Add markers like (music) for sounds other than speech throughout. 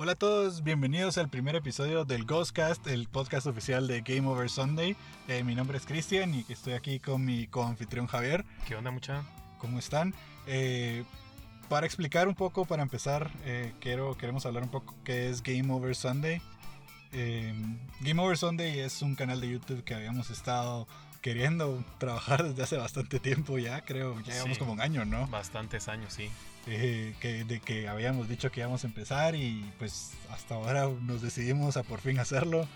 Hola a todos, bienvenidos al primer episodio del Ghostcast, el podcast oficial de Game Over Sunday. Eh, mi nombre es Cristian y estoy aquí con mi coanfitrión Javier. ¿Qué onda, mucha? ¿Cómo están? Eh, para explicar un poco, para empezar, eh, quiero, queremos hablar un poco qué es Game Over Sunday. Game Over Sunday es un canal de YouTube que habíamos estado queriendo trabajar desde hace bastante tiempo ya, creo, ya llevamos como un año, ¿no? Bastantes años, sí. Eh, que, de que habíamos dicho que íbamos a empezar y pues hasta ahora nos decidimos a por fin hacerlo.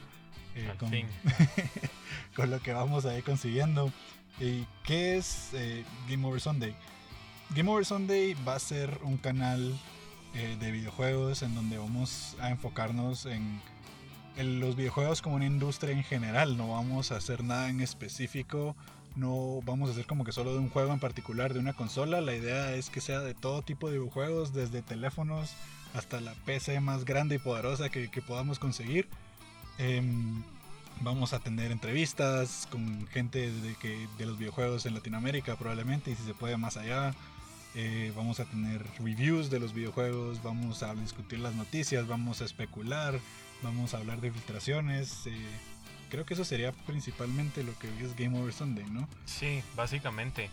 Eh, Al con, fin. (laughs) con lo que vamos a ir consiguiendo. ¿Y qué es eh, Game Over Sunday? Game Over Sunday va a ser un canal de videojuegos en donde vamos a enfocarnos en los videojuegos como una industria en general. No vamos a hacer nada en específico. No vamos a hacer como que solo de un juego en particular, de una consola. La idea es que sea de todo tipo de videojuegos, desde teléfonos hasta la PC más grande y poderosa que, podamos conseguir. Em, vamos a tener entrevistas con gente de, que, de los videojuegos en Latinoamérica probablemente y si se puede más allá. Eh, vamos a tener reviews de los videojuegos, vamos a discutir las noticias, vamos a especular, vamos a hablar de filtraciones. Eh, creo que eso sería principalmente lo que es Game Over Sunday, ¿no? Sí, básicamente.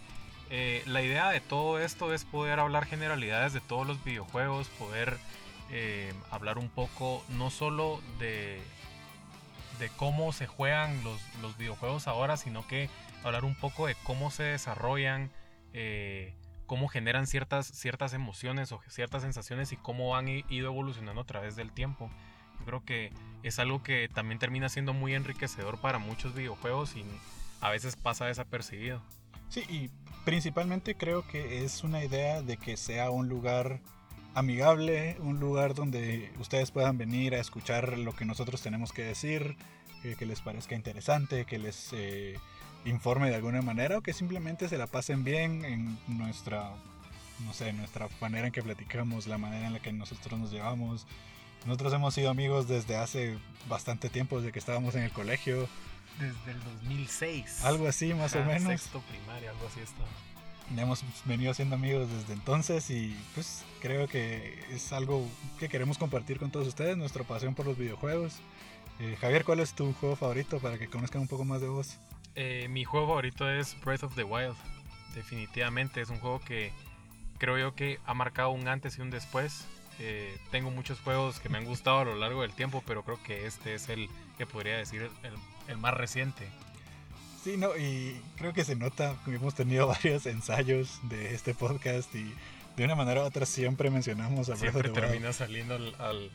Eh, la idea de todo esto es poder hablar generalidades de todos los videojuegos, poder eh, hablar un poco no solo de, de cómo se juegan los, los, videojuegos ahora, sino que hablar un poco de cómo se desarrollan, cómo generan ciertas, ciertas emociones o ciertas sensaciones y cómo han ido evolucionando a través del tiempo creo que es algo que también termina siendo muy enriquecedor para muchos videojuegos y a veces pasa desapercibido. Sí, y principalmente creo que es una idea de que sea un lugar amigable, un lugar donde ustedes puedan venir a escuchar lo que nosotros tenemos que decir, que, les parezca interesante, que les eh, informe de alguna manera o que simplemente se la pasen bien en nuestra, no sé, nuestra manera en que platicamos, la manera en la que nosotros nos llevamos. Nosotros hemos sido amigos desde hace bastante tiempo, desde que estábamos en el colegio. Desde el 2006. Algo así, más o menos. Sexto primaria, algo así está. Hemos venido siendo amigos desde entonces y pues creo que es algo que queremos compartir con todos ustedes, nuestra pasión por los videojuegos. Eh, Javier, ¿cuál es tu juego favorito para que conozcan un poco más de vos? Eh, mi juego favorito es Breath of the Wild. Definitivamente es un juego que creo yo que ha marcado un antes y un después eh, tengo muchos juegos que me han gustado a lo largo del tiempo, pero creo que este es el que podría decir el, más reciente. Sí, no, y creo que se nota que hemos tenido (laughs) varios ensayos de este podcast y de una manera u otra siempre mencionamos a Siempre termina saliendo al,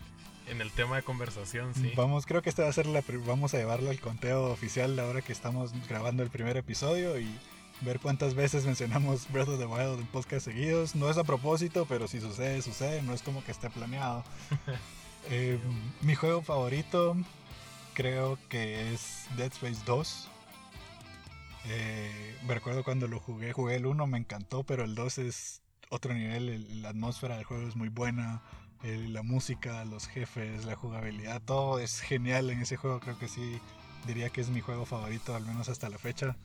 en el tema de conversación, sí. Vamos, creo que este va a ser la vamos a llevarlo al conteo oficial ahora que estamos grabando el primer episodio y ver cuántas veces mencionamos Breath of the Wild en podcast seguidos. No es a propósito, pero si sucede, sucede. No es como que esté planeado. (laughs) Eh, mi juego favorito creo que es Dead Space 2. Eh, me recuerdo cuando lo jugué, jugué el 1, me encantó, pero el 2 es otro nivel. la atmósfera del juego es muy buena. la música, los jefes, la jugabilidad, todo es genial en ese juego. Creo que sí diría que es mi juego favorito, al menos hasta la fecha.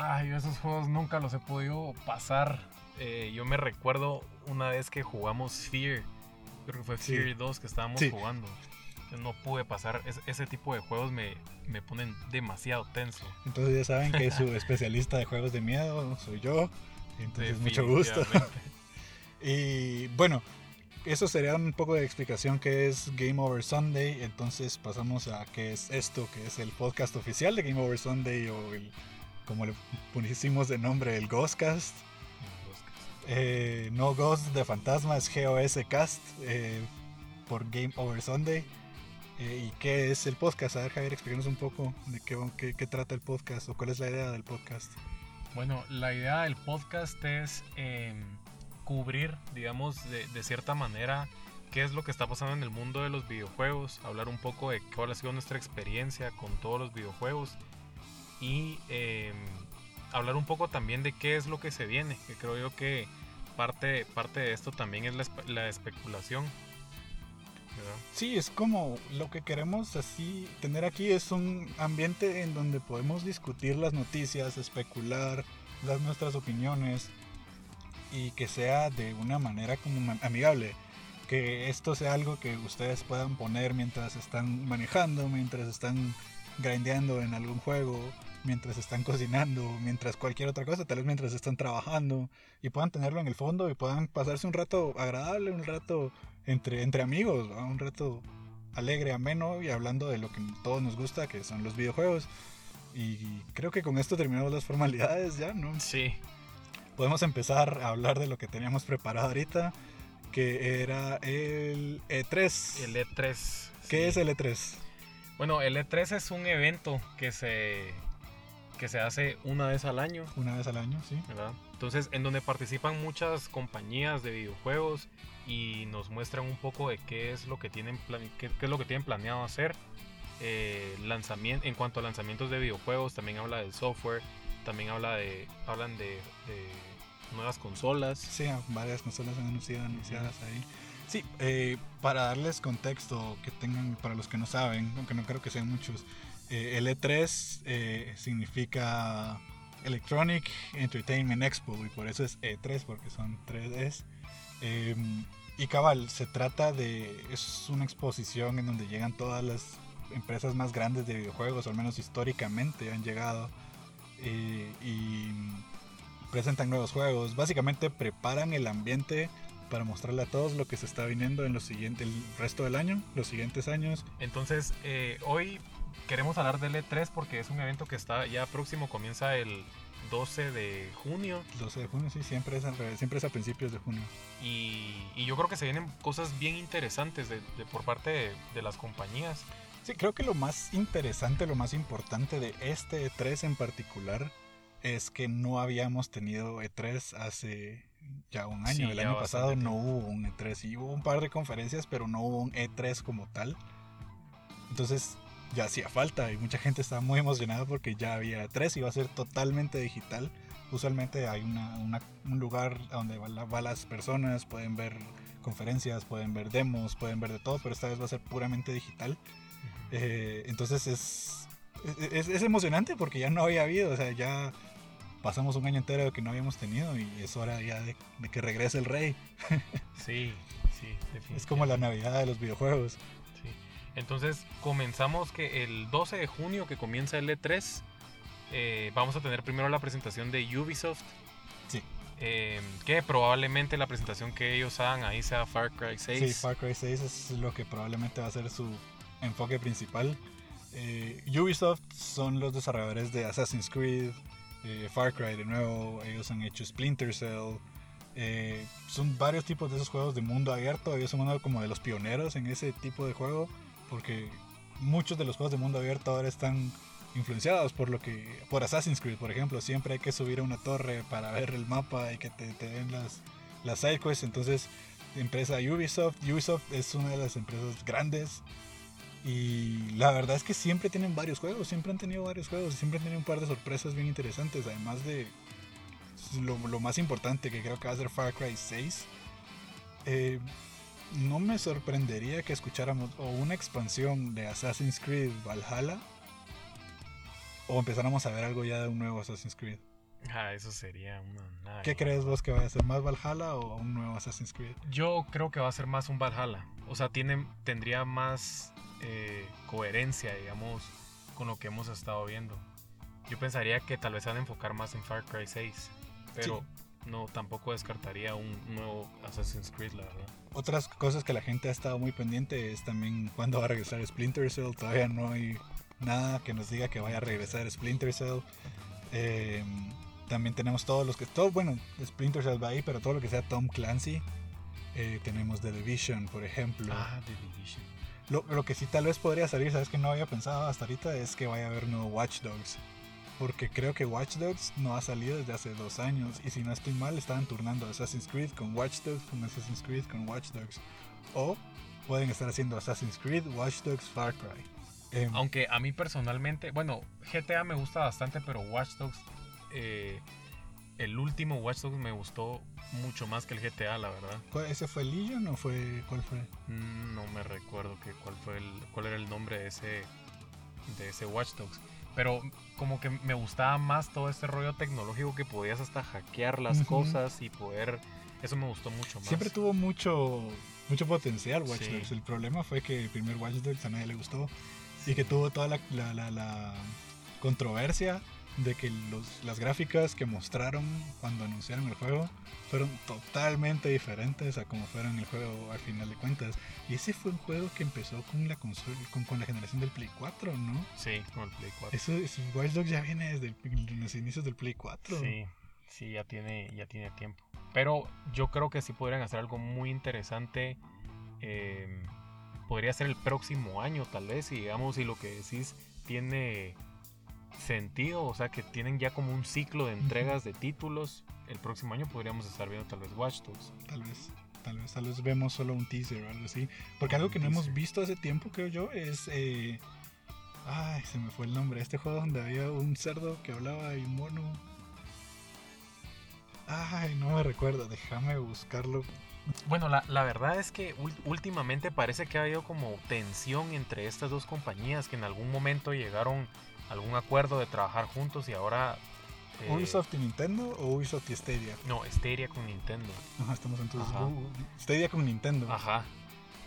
Ay, esos juegos nunca los he podido pasar. Eh, yo me recuerdo una vez que jugamos Fear. Creo que fue Fear 2 que estábamos jugando. Yo no pude pasar. ese tipo de juegos me, me, ponen demasiado tenso. Entonces ya saben que su (laughs) especialista de juegos de miedo soy yo. Entonces mucho gusto. (laughs) y bueno, eso sería un poco de explicación que es Game Over Sunday. Entonces pasamos a qué es esto, que es el podcast oficial de Game Over Sunday o el como le pusimos de nombre, el Ghostcast. Eh, no Ghost de fantasma, es GOS Cast eh, por Game Over Sunday. Eh, ¿Y qué es el podcast? A ver, Javier, explícanos un poco de qué, trata el podcast o cuál es la idea del podcast. Bueno, la idea del podcast es em, cubrir, digamos, de, de, cierta manera qué es lo que está pasando en el mundo de los videojuegos, hablar un poco de cuál ha sido nuestra experiencia con todos los videojuegos y em, hablar un poco también de qué es lo que se viene, que creo yo que parte, parte de esto también es la, especulación. Sí, es como lo que queremos así tener aquí es un ambiente en donde podemos discutir las noticias, especular, dar nuestras opiniones y que sea de una manera como amigable. que esto sea algo que ustedes puedan poner mientras están manejando, mientras están grindeando en algún juego, mientras están cocinando, mientras cualquier otra cosa, tal vez mientras están trabajando y puedan tenerlo en el fondo y puedan pasarse un rato agradable, un rato entre, entre amigos, un rato alegre, ameno y hablando de lo que todos nos gusta, que son los videojuegos. Y creo que con esto terminamos las formalidades ya, ¿no? Sí. Podemos empezar a hablar de lo que teníamos preparado ahorita, que era el E3. El E3. ¿Qué es el E3? Bueno, el E3 es un evento que se, que se hace una vez al año. Una vez al año, sí. ¿verdad? Entonces, en donde participan muchas compañías de videojuegos y nos muestran un poco de qué es lo que tienen, qué, qué es lo que tienen planeado hacer. Eh, lanzamiento, en cuanto a lanzamientos de videojuegos, también habla del software, también habla de, hablan de, de nuevas consolas. Sí, varias consolas han anunciado, anunciadas ahí. Sí, eh, para darles contexto que tengan, para los que no saben, aunque no creo que sean muchos, eh, el E3 eh, significa Electronic Entertainment Expo y por eso es E3 porque son 3 Eh, y cabal, se trata de, es una exposición en donde llegan todas las empresas más grandes de videojuegos, al menos históricamente han llegado eh, y presentan nuevos juegos. Básicamente preparan el ambiente para mostrarle a todos lo que se está viniendo en los siguientes, el resto del año, los siguientes años. Entonces, eh, hoy queremos hablar del E3 porque es un evento que está ya próximo, comienza el 12 de junio. 12 de junio, sí, siempre es, al revés, siempre es a principios de junio. Y, y yo creo que se vienen cosas bien interesantes de, de- por parte de, de las compañías. Sí, creo que lo más interesante, lo más importante de este E3 en particular es que no habíamos tenido E3 hace ya un año. Sí, el año pasado no hubo un E3. Sí hubo un par de conferencias, pero no hubo un E3 como tal. Entonces ya hacía falta y mucha gente estaba muy emocionada porque ya había E3 y iba a ser totalmente digital. Usualmente hay una- una- un lugar donde van, la- van las personas, pueden ver conferencias, pueden ver demos, pueden ver de todo, pero esta vez va a ser puramente digital. Eh, entonces es, es, es emocionante porque ya no había habido, o sea, ya pasamos un año entero que no habíamos tenido y es hora ya de, de que regrese el rey. Sí, sí, Es como la. Navidad de los videojuegos. Entonces comenzamos que el 12 de junio que comienza el E3, eh, vamos a tener primero la presentación de Ubisoft. Sí. eh, que probablemente la presentación que ellos hagan ahí sea Far Cry 6. Sí, Far Cry 6 es lo que probablemente va a ser su enfoque principal. Eh, Ubisoft son los desarrolladores de Assassin's Creed, eh, Far Cry de nuevo, ellos han hecho Splinter Cell. eh, son varios tipos de esos juegos de mundo abierto, ellos son uno como de los pioneros en ese tipo de juego, porque muchos de los juegos de mundo abierto ahora están influenciados por lo que por Assassin's Creed, por ejemplo, siempre hay que subir a una torre para ver el mapa y que te, den las las sidequests, entonces empresa Ubisoft. Ubisoft es una de las empresas grandes. Y la verdad es que siempre tienen varios juegos, siempre han tenido varios juegos, siempre han tenido un par de sorpresas bien interesantes. Además de lo, más importante que creo que va a ser Far Cry 6. Eh, no me sorprendería que escucháramos o una expansión de Assassin's Creed Valhalla o empezáramos a ver algo ya de un nuevo Assassin's Creed. Ah, eso sería una nada. ¿Qué crees vos que vaya a ser más Valhalla o un nuevo Assassin's Creed? Yo creo que va a ser más un Valhalla. O sea, tiene, tendría más eh, coherencia, digamos, con lo que hemos estado viendo. Yo pensaría que tal vez a enfocar más en Far Cry 6. Pero no, tampoco descartaría un nuevo Assassin's Creed, la verdad. Otras cosas que la gente ha estado muy pendiente es también cuándo va a regresar Splinter Cell. Todavía no hay nada que nos diga que vaya a regresar Splinter Cell. Eh, también tenemos todos los que. Todo, bueno, Splinter Cell va ahí, pero todo lo que sea Tom Clancy. Eh, tenemos The Division, por ejemplo. Ah, The Division. Lo, lo que sí tal vez podría salir, sabes que no había pensado hasta ahorita, es que vaya a haber nuevo Watch Dogs. Porque creo que Watch Dogs no ha salido desde hace dos años. Y si no estoy mal, estaban turnando Assassin's Creed con Watch Dogs, con Assassin's Creed con Watch Dogs. O pueden estar haciendo Assassin's Creed, Watch Dogs, Far Cry. Em, Aunque a mí personalmente, bueno, GTA me gusta bastante, pero Watch Dogs, eh, el último Watch Dogs me gustó mucho más que el GTA, la verdad. ¿cuál- ¿Ese fue Legion o fue cuál fue? Mm, No me recuerdo que cuál fue el, cuál era el nombre de ese, de ese Watch Dogs. Pero como que me gustaba más todo este rollo tecnológico que podías hasta hackear las cosas y poder... Eso me gustó mucho más. Siempre tuvo mucho mucho potencial Watch Sí. Dogs. El problema fue que el primer Watch Dogs a nadie le gustó y que tuvo toda la, la- la- la controversia de que los, las gráficas que mostraron cuando anunciaron el juego fueron totalmente diferentes a como fueron el juego al final de cuentas. Y ese fue un juego que empezó con la consola, con, con la generación del Play 4, ¿no? Sí, con el Play 4. Eso, eso- Watch Dogs ya viene desde el- los inicios del Play 4. Sí, sí, ya tiene, ya tiene tiempo. Pero yo creo que sí podrían hacer algo muy interesante. eh, podría ser el próximo año, tal vez, si digamos, si lo que decís tiene sentido, o sea, que tienen ya como un ciclo de entregas de títulos. El próximo año podríamos estar viendo tal vez Watch Dogs. Tal vez, tal vez, tal vez vemos solo un teaser o algo así. Porque algo que no hemos visto hace tiempo, creo yo, es. eh, Ay, se me fue el nombre. Este juego donde había un cerdo que hablaba y un mono. Ay, no me recuerdo. Déjame buscarlo. Bueno, la, la verdad es que últimamente parece que ha habido como tensión entre estas dos compañías que en algún momento llegaron algún acuerdo de trabajar juntos y ahora... eh, ¿Ubisoft y Nintendo o Ubisoft y Stadia? No, Stadia con Nintendo. Ajá, estamos entonces. Ajá. Stadia con Nintendo. Ajá.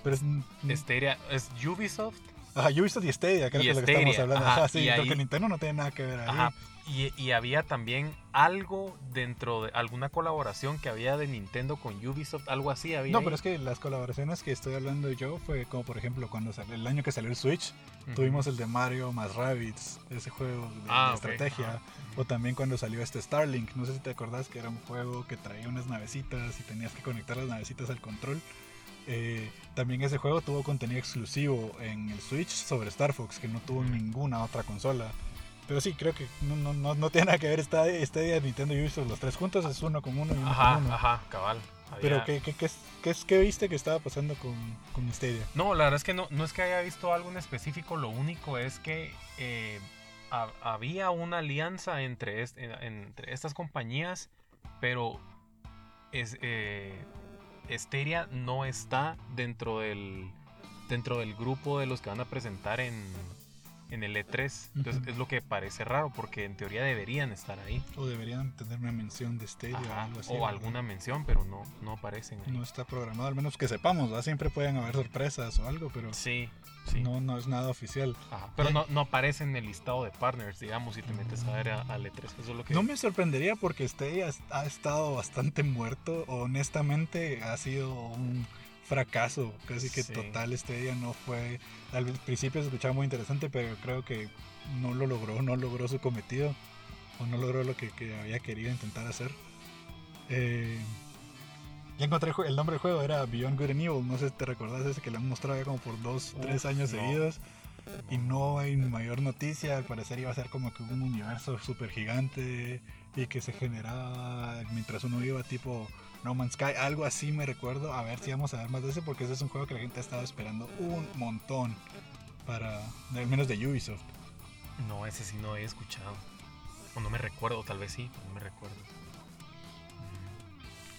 Pero es. Stadia es Ubisoft. Ajá, Ubisoft y Stadia, creo Y que es lo que estamos hablando. ajá, Ajá, sí, Nintendo no tiene nada que ver ahí. Ajá. Y, y había también algo dentro de alguna colaboración que había de Nintendo con Ubisoft, algo así había. No, ahí. pero es que las colaboraciones que estoy hablando yo fue como por ejemplo cuando salió el año que salió el Switch, tuvimos el de Mario más Rabbids, ese juego de, Ah, de estrategia. O también cuando salió este Starlink, no sé si te acordás que era un juego que traía unas navecitas y tenías que conectar las navecitas al control. Eh, también ese juego tuvo contenido exclusivo en el Switch sobre Star Fox que no tuvo en ninguna otra consola. Pero sí, creo que no, no, no, no tiene nada que ver esta, este día Nintendo y Ubisoft, los tres juntos es uno con uno y uno Ajá, con uno. ajá, cabal. Pero ¿qué, qué, qué, qué, qué viste que estaba pasando con, con Stadia? No, la verdad es que no, no es que haya visto algo en específico, lo único es que eh, ha- había una alianza entre, est- en- entre estas compañías, pero es, eh, Stadia no está dentro del, dentro del grupo de los que van a presentar en, en el E3. Entonces es lo que parece raro, porque en teoría deberían estar ahí. O deberían tener una mención de Stadia o algo así. o ¿verdad? alguna mención, pero no, no aparecen ahí. No está programado, al menos que sepamos, ¿verdad? Siempre pueden haber sorpresas o algo, pero Sí, sí. no, no es nada oficial. Ajá, pero no, no aparece en el listado de partners, digamos, si te metes a ver a, a E3. Eso es lo que. No me sorprendería porque Stadia ha estado bastante muerto. Honestamente, ha sido un fracaso, casi que Sí. total. Stadia no fue. Al principio se escuchaba muy interesante, pero creo que no lo logró, no logró su cometido, o no logró lo que, que había querido intentar hacer. Eh, ya encontré el nombre del juego, era Beyond Good and Evil. No sé si te recordás ese que lo han mostrado ya como por dos, Uf, tres años no. seguidos. Y no hay mayor noticia, al parecer iba a ser como que un universo súper gigante y que se generaba mientras uno iba tipo No Man's Sky, algo así me recuerdo, a ver si vamos a ver más de ese porque ese es un juego que la gente ha estado esperando un montón para, al menos de Ubisoft. No, ese sí no he escuchado. O no me recuerdo, tal vez sí, no me recuerdo.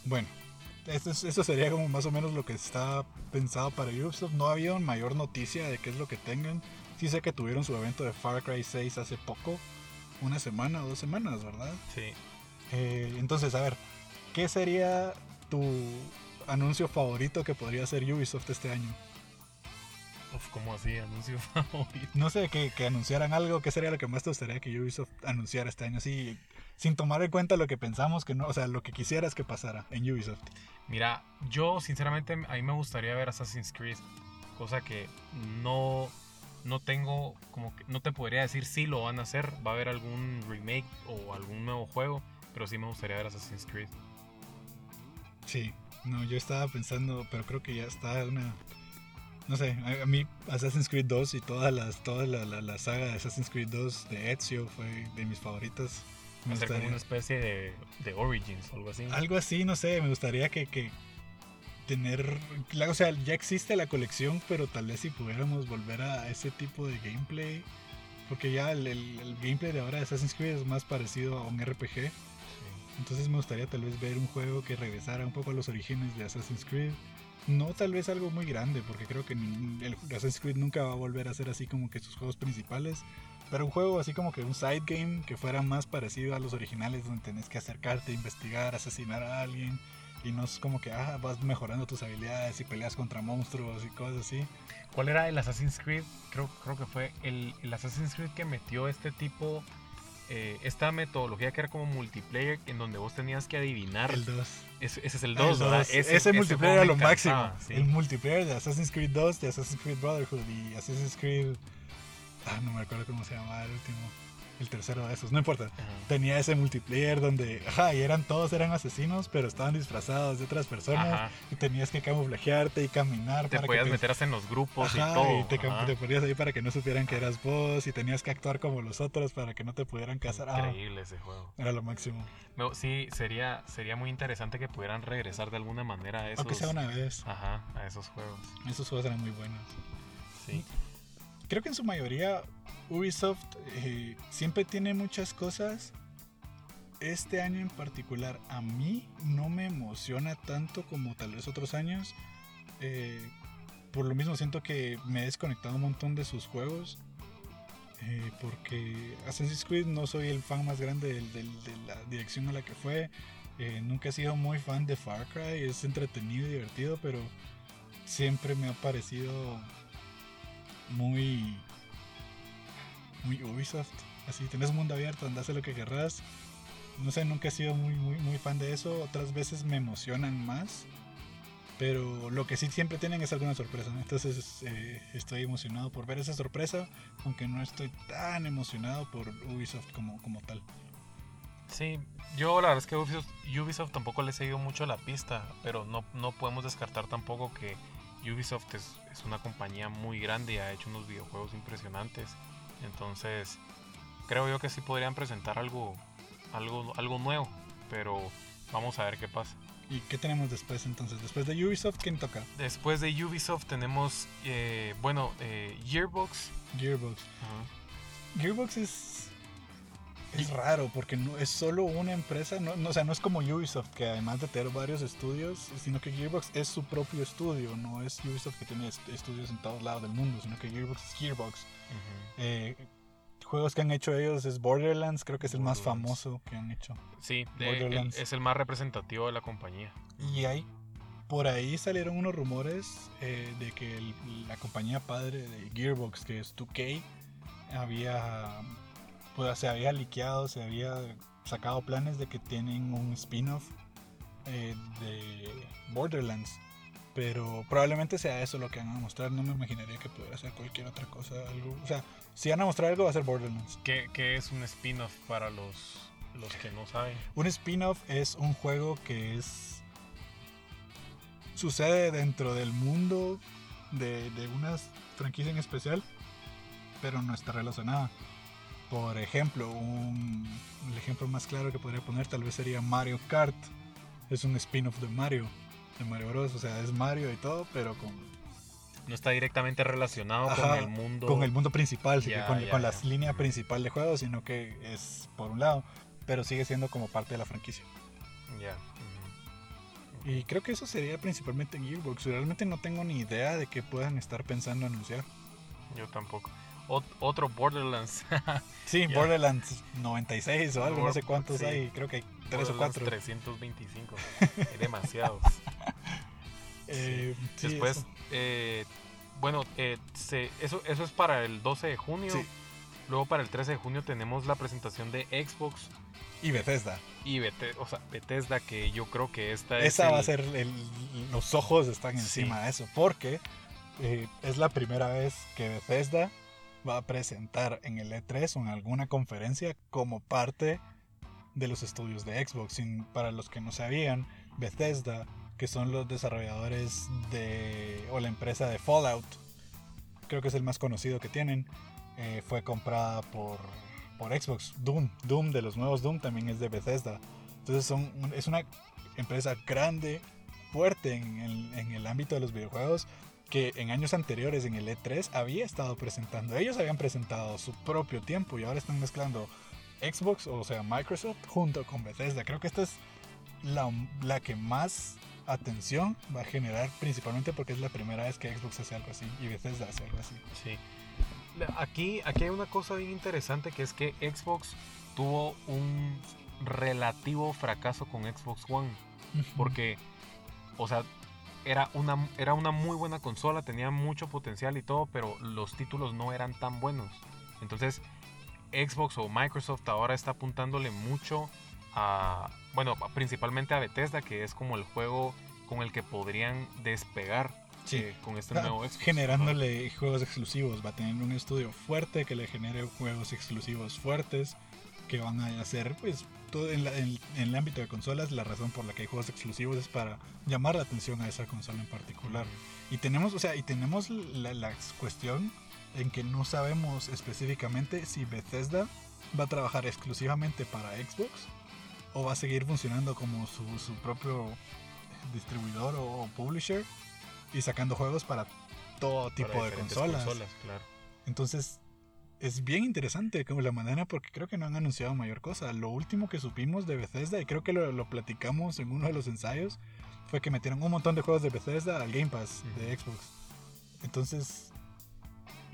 Bueno, esto, es- eso sería como más o menos lo que está pensado para Ubisoft. No había mayor noticia de qué es lo que tengan. Sí sé que tuvieron su evento de Far Cry 6 hace poco, una semana o dos semanas, ¿verdad? Sí. Eh, entonces, a ver, ¿qué sería tu anuncio favorito que podría hacer Ubisoft este año? Uf, ¿cómo así? Anuncio (laughs) favorito. No sé, que, que anunciaran algo, ¿qué sería lo que más te gustaría que Ubisoft anunciara este año? Así, sin tomar en cuenta lo que pensamos que no, o sea, lo que quisieras que pasara en Ubisoft. Mira, yo sinceramente a mí me gustaría ver Assassin's Creed. Cosa que no, no tengo, como que no te podría decir si lo van a hacer. Va a haber algún remake o algún nuevo juego. Pero sí me gustaría ver Assassin's Creed. Sí, no, yo estaba pensando, pero creo que ya está una... No sé, a, mí Assassin's Creed 2 y todas las, toda la, la- la saga de Assassin's Creed 2 de Ezio fue de mis favoritas. Me Hacer como gustaría- una especie de, de Origins o algo así. Algo así, no sé, me gustaría que, que tener, o sea, ya existe la colección, pero tal vez si pudiéramos volver a ese tipo de gameplay, porque ya el, el- el gameplay de ahora de Assassin's Creed es más parecido a un RPG. Entonces me gustaría tal vez ver un juego que regresara un poco a los orígenes de Assassin's Creed. No tal vez algo muy grande, porque creo que el Assassin's Creed nunca va a volver a ser así como que sus juegos principales. Pero un juego así como que un side game que fuera más parecido a los originales, donde tenés que acercarte, investigar, asesinar a alguien y no es como que ah, vas mejorando tus habilidades y peleas contra monstruos y cosas así. ¿Cuál era el Assassin's Creed? Creo, creo que fue el Assassin's Creed que metió este tipo, eh, esta metodología que era como multiplayer, en donde vos tenías que adivinar. El 2. Ese, ese es el El 2, ¿verdad? dos. Ese, multiplayer era lo máximo. encantaba, sí. El multiplayer de Assassin's Creed 2, de Assassin's Creed Brotherhood y Assassin's Creed. Ah, no me acuerdo cómo se llamaba el último. El tercero de esos, no importa. Ajá. Tenía ese multiplayer donde, ajá, y eran todos eran asesinos, pero estaban disfrazados de otras personas Ajá. y tenías que camuflajearte y caminar Te para podías que te, meter hasta en los grupos Ajá, y todo. y te, te ponías ahí para que no supieran que eras vos y tenías que actuar como los otros para que no te pudieran cazar. Ah, Increíble ese juego. era lo máximo. Me- Sí, sería, sería muy interesante que pudieran regresar de alguna manera a esos, Aunque sea una vez. ajá, a esos juegos. Esos juegos eran muy buenos. Sí. Creo que en su mayoría Ubisoft eh, siempre tiene muchas cosas. Este año en particular a mí no me emociona tanto como tal vez otros años. Eh, por lo mismo siento que me he desconectado un montón de sus juegos. eh, porque Assassin's Creed no soy el fan más grande del- del- de la dirección a la que fue. Eh, nunca he sido muy fan de Far Cry. Es entretenido y divertido, pero siempre me ha parecido muy muy Ubisoft. Así tenés un mundo abierto andás lo que querrás. No sé nunca he sido muy muy fan de eso. Otras veces me emocionan más. Pero lo que sí siempre tienen es alguna sorpresa. Entonces eh, estoy emocionado por ver esa sorpresa aunque no estoy tan emocionado por Ubisoft como, como tal. Sí, yo la verdad es que Ubisoft, Ubisoft tampoco le he seguido mucho la pista, pero no, no podemos descartar tampoco que Ubisoft es, es una compañía muy grande y ha hecho unos videojuegos impresionantes. Entonces, creo yo que sí podrían presentar algo, algo, algo nuevo, pero vamos a ver qué pasa. y qué tenemos después entonces después de Ubisoft quién toca Después de Ubisoft tenemos, eh, bueno, eh, Gearbox. Gearbox Gearbox es es raro porque no es solo una empresa, no, no, o sea, no es como Ubisoft que además de tener varios estudios, sino que Gearbox es su propio estudio, no es Ubisoft que tiene est- estudios en todos lados del mundo, sino que Gearbox es Gearbox. Eh, juegos que han hecho ellos es Borderlands, creo que es el más famoso que han hecho. Sí, de- el- es el más representativo de la compañía. Y hay por ahí salieron unos rumores eh, de que el- la compañía padre de Gearbox, que es 2K, había pues, se había liqueado, se había sacado planes de que tienen un spin-off eh, de Borderlands. Pero probablemente sea eso lo que van a mostrar. No me imaginaría que pudiera ser cualquier otra cosa. Algo, o sea, si van a mostrar algo va a ser Borderlands. ¿Qué, qué es un spin-off para los, los que no saben? Un spin-off es un juego que es. sucede dentro del mundo de, de una franquicia en especial, pero no está relacionada. Por ejemplo, un, el ejemplo más claro que podría poner tal vez sería Mario Kart. Es un spin-off de Mario, de Mario Bros. O sea, es Mario y todo, pero con, No está directamente relacionado Ajá, con el mundo. con el mundo principal, con, ya, con ya. la línea principal de juego, sino que es por un lado, pero sigue siendo como parte de la franquicia. Ya. Y creo que eso sería principalmente en Gearbox. Realmente no tengo ni idea de qué puedan estar pensando anunciar. Yo tampoco. Ot- otro Borderlands. (laughs) Sí, Ya. Borderlands 96 o algo, no sé cuántos sí. hay. Creo que hay 3 o Borderlands 4. 325. Hay (laughs) demasiados. Eh, sí, Después, eh, bueno, eh, se- eso, eso es para el 12 de junio. Sí. Luego para el 13 de junio tenemos la presentación de Xbox Y Bethesda. y Bete- o sea, Bethesda, que yo creo que esta es Esa va a ser el- los ojos están Sí. encima de eso. Porque es la primera vez que Bethesda va a presentar en el E3 o en alguna conferencia como parte de los estudios de Xbox. Para los que no sabían, Bethesda, que son los desarrolladores de. o la empresa de Fallout, creo que es el más conocido que tienen, eh, fue comprada por, por Xbox. Doom, Doom de los nuevos Doom también es de Bethesda. Entonces es una empresa grande, fuerte en el ámbito de los videojuegos, que en años anteriores en el E3 había estado presentando. Ellos habían presentado su propio tiempo y ahora están mezclando Xbox, o sea, Microsoft, junto con Bethesda. Creo que esta es la, la que más atención va a generar, principalmente porque es la primera vez que Xbox hace algo así y Bethesda hace algo así. Sí. Aquí, aquí hay una cosa bien interesante que es que Xbox tuvo un relativo fracaso con Xbox One. Porque o sea, era una, era una muy buena consola, tenía mucho potencial y todo, pero los títulos no eran tan buenos. Entonces, Xbox o Microsoft ahora está apuntándole mucho a, bueno, principalmente a Bethesda, que es como el juego con el que podrían despegar Sí. eh, con este nuevo Xbox. generándole juegos exclusivos. Va a tener un estudio fuerte que le genere juegos exclusivos fuertes que van a hacer, pues, todo en, la- en- en el ámbito de consolas. La razón por la que hay juegos exclusivos es para llamar la atención a esa consola en particular. Y tenemos, o sea, y tenemos la, la cuestión en que no sabemos específicamente si Bethesda va a trabajar exclusivamente para Xbox o va a seguir funcionando como su, su propio distribuidor o publisher y sacando juegos para todo Para tipo de diferentes consolas. claro. Entonces, es bien interesante como la manera porque creo que no han anunciado mayor cosa. Lo último que supimos de Bethesda, y creo que lo, lo platicamos en uno de los ensayos, fue que metieron un montón de juegos de Bethesda al Game Pass de Xbox. Entonces,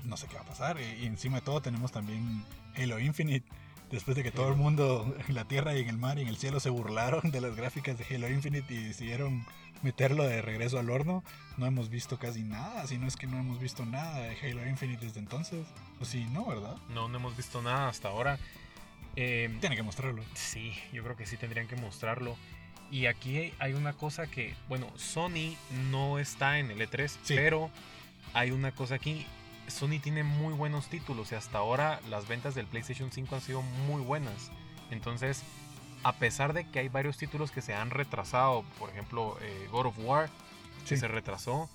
no sé qué va a pasar. Y, y encima de todo tenemos también Halo Infinite. Después de que todo el mundo en la tierra y en el mar y en el cielo se burlaron de las gráficas de Halo Infinite y decidieron meterlo de regreso al horno, no hemos visto casi nada. Si no es que no hemos visto nada de Halo Infinite desde entonces. O sí, no, ¿verdad? No, no hemos visto nada hasta ahora. Eh, Tiene que mostrarlo. Sí, yo creo que sí tendrían que mostrarlo. Y aquí hay una cosa que, bueno, Sony no está en el E3, Sí. pero hay una cosa aquí. Sony tiene muy buenos títulos y hasta ahora las ventas del PlayStation 5 han sido muy buenas. Entonces, a pesar de que hay varios títulos que se han retrasado, por ejemplo, eh, God of War, que se retrasó,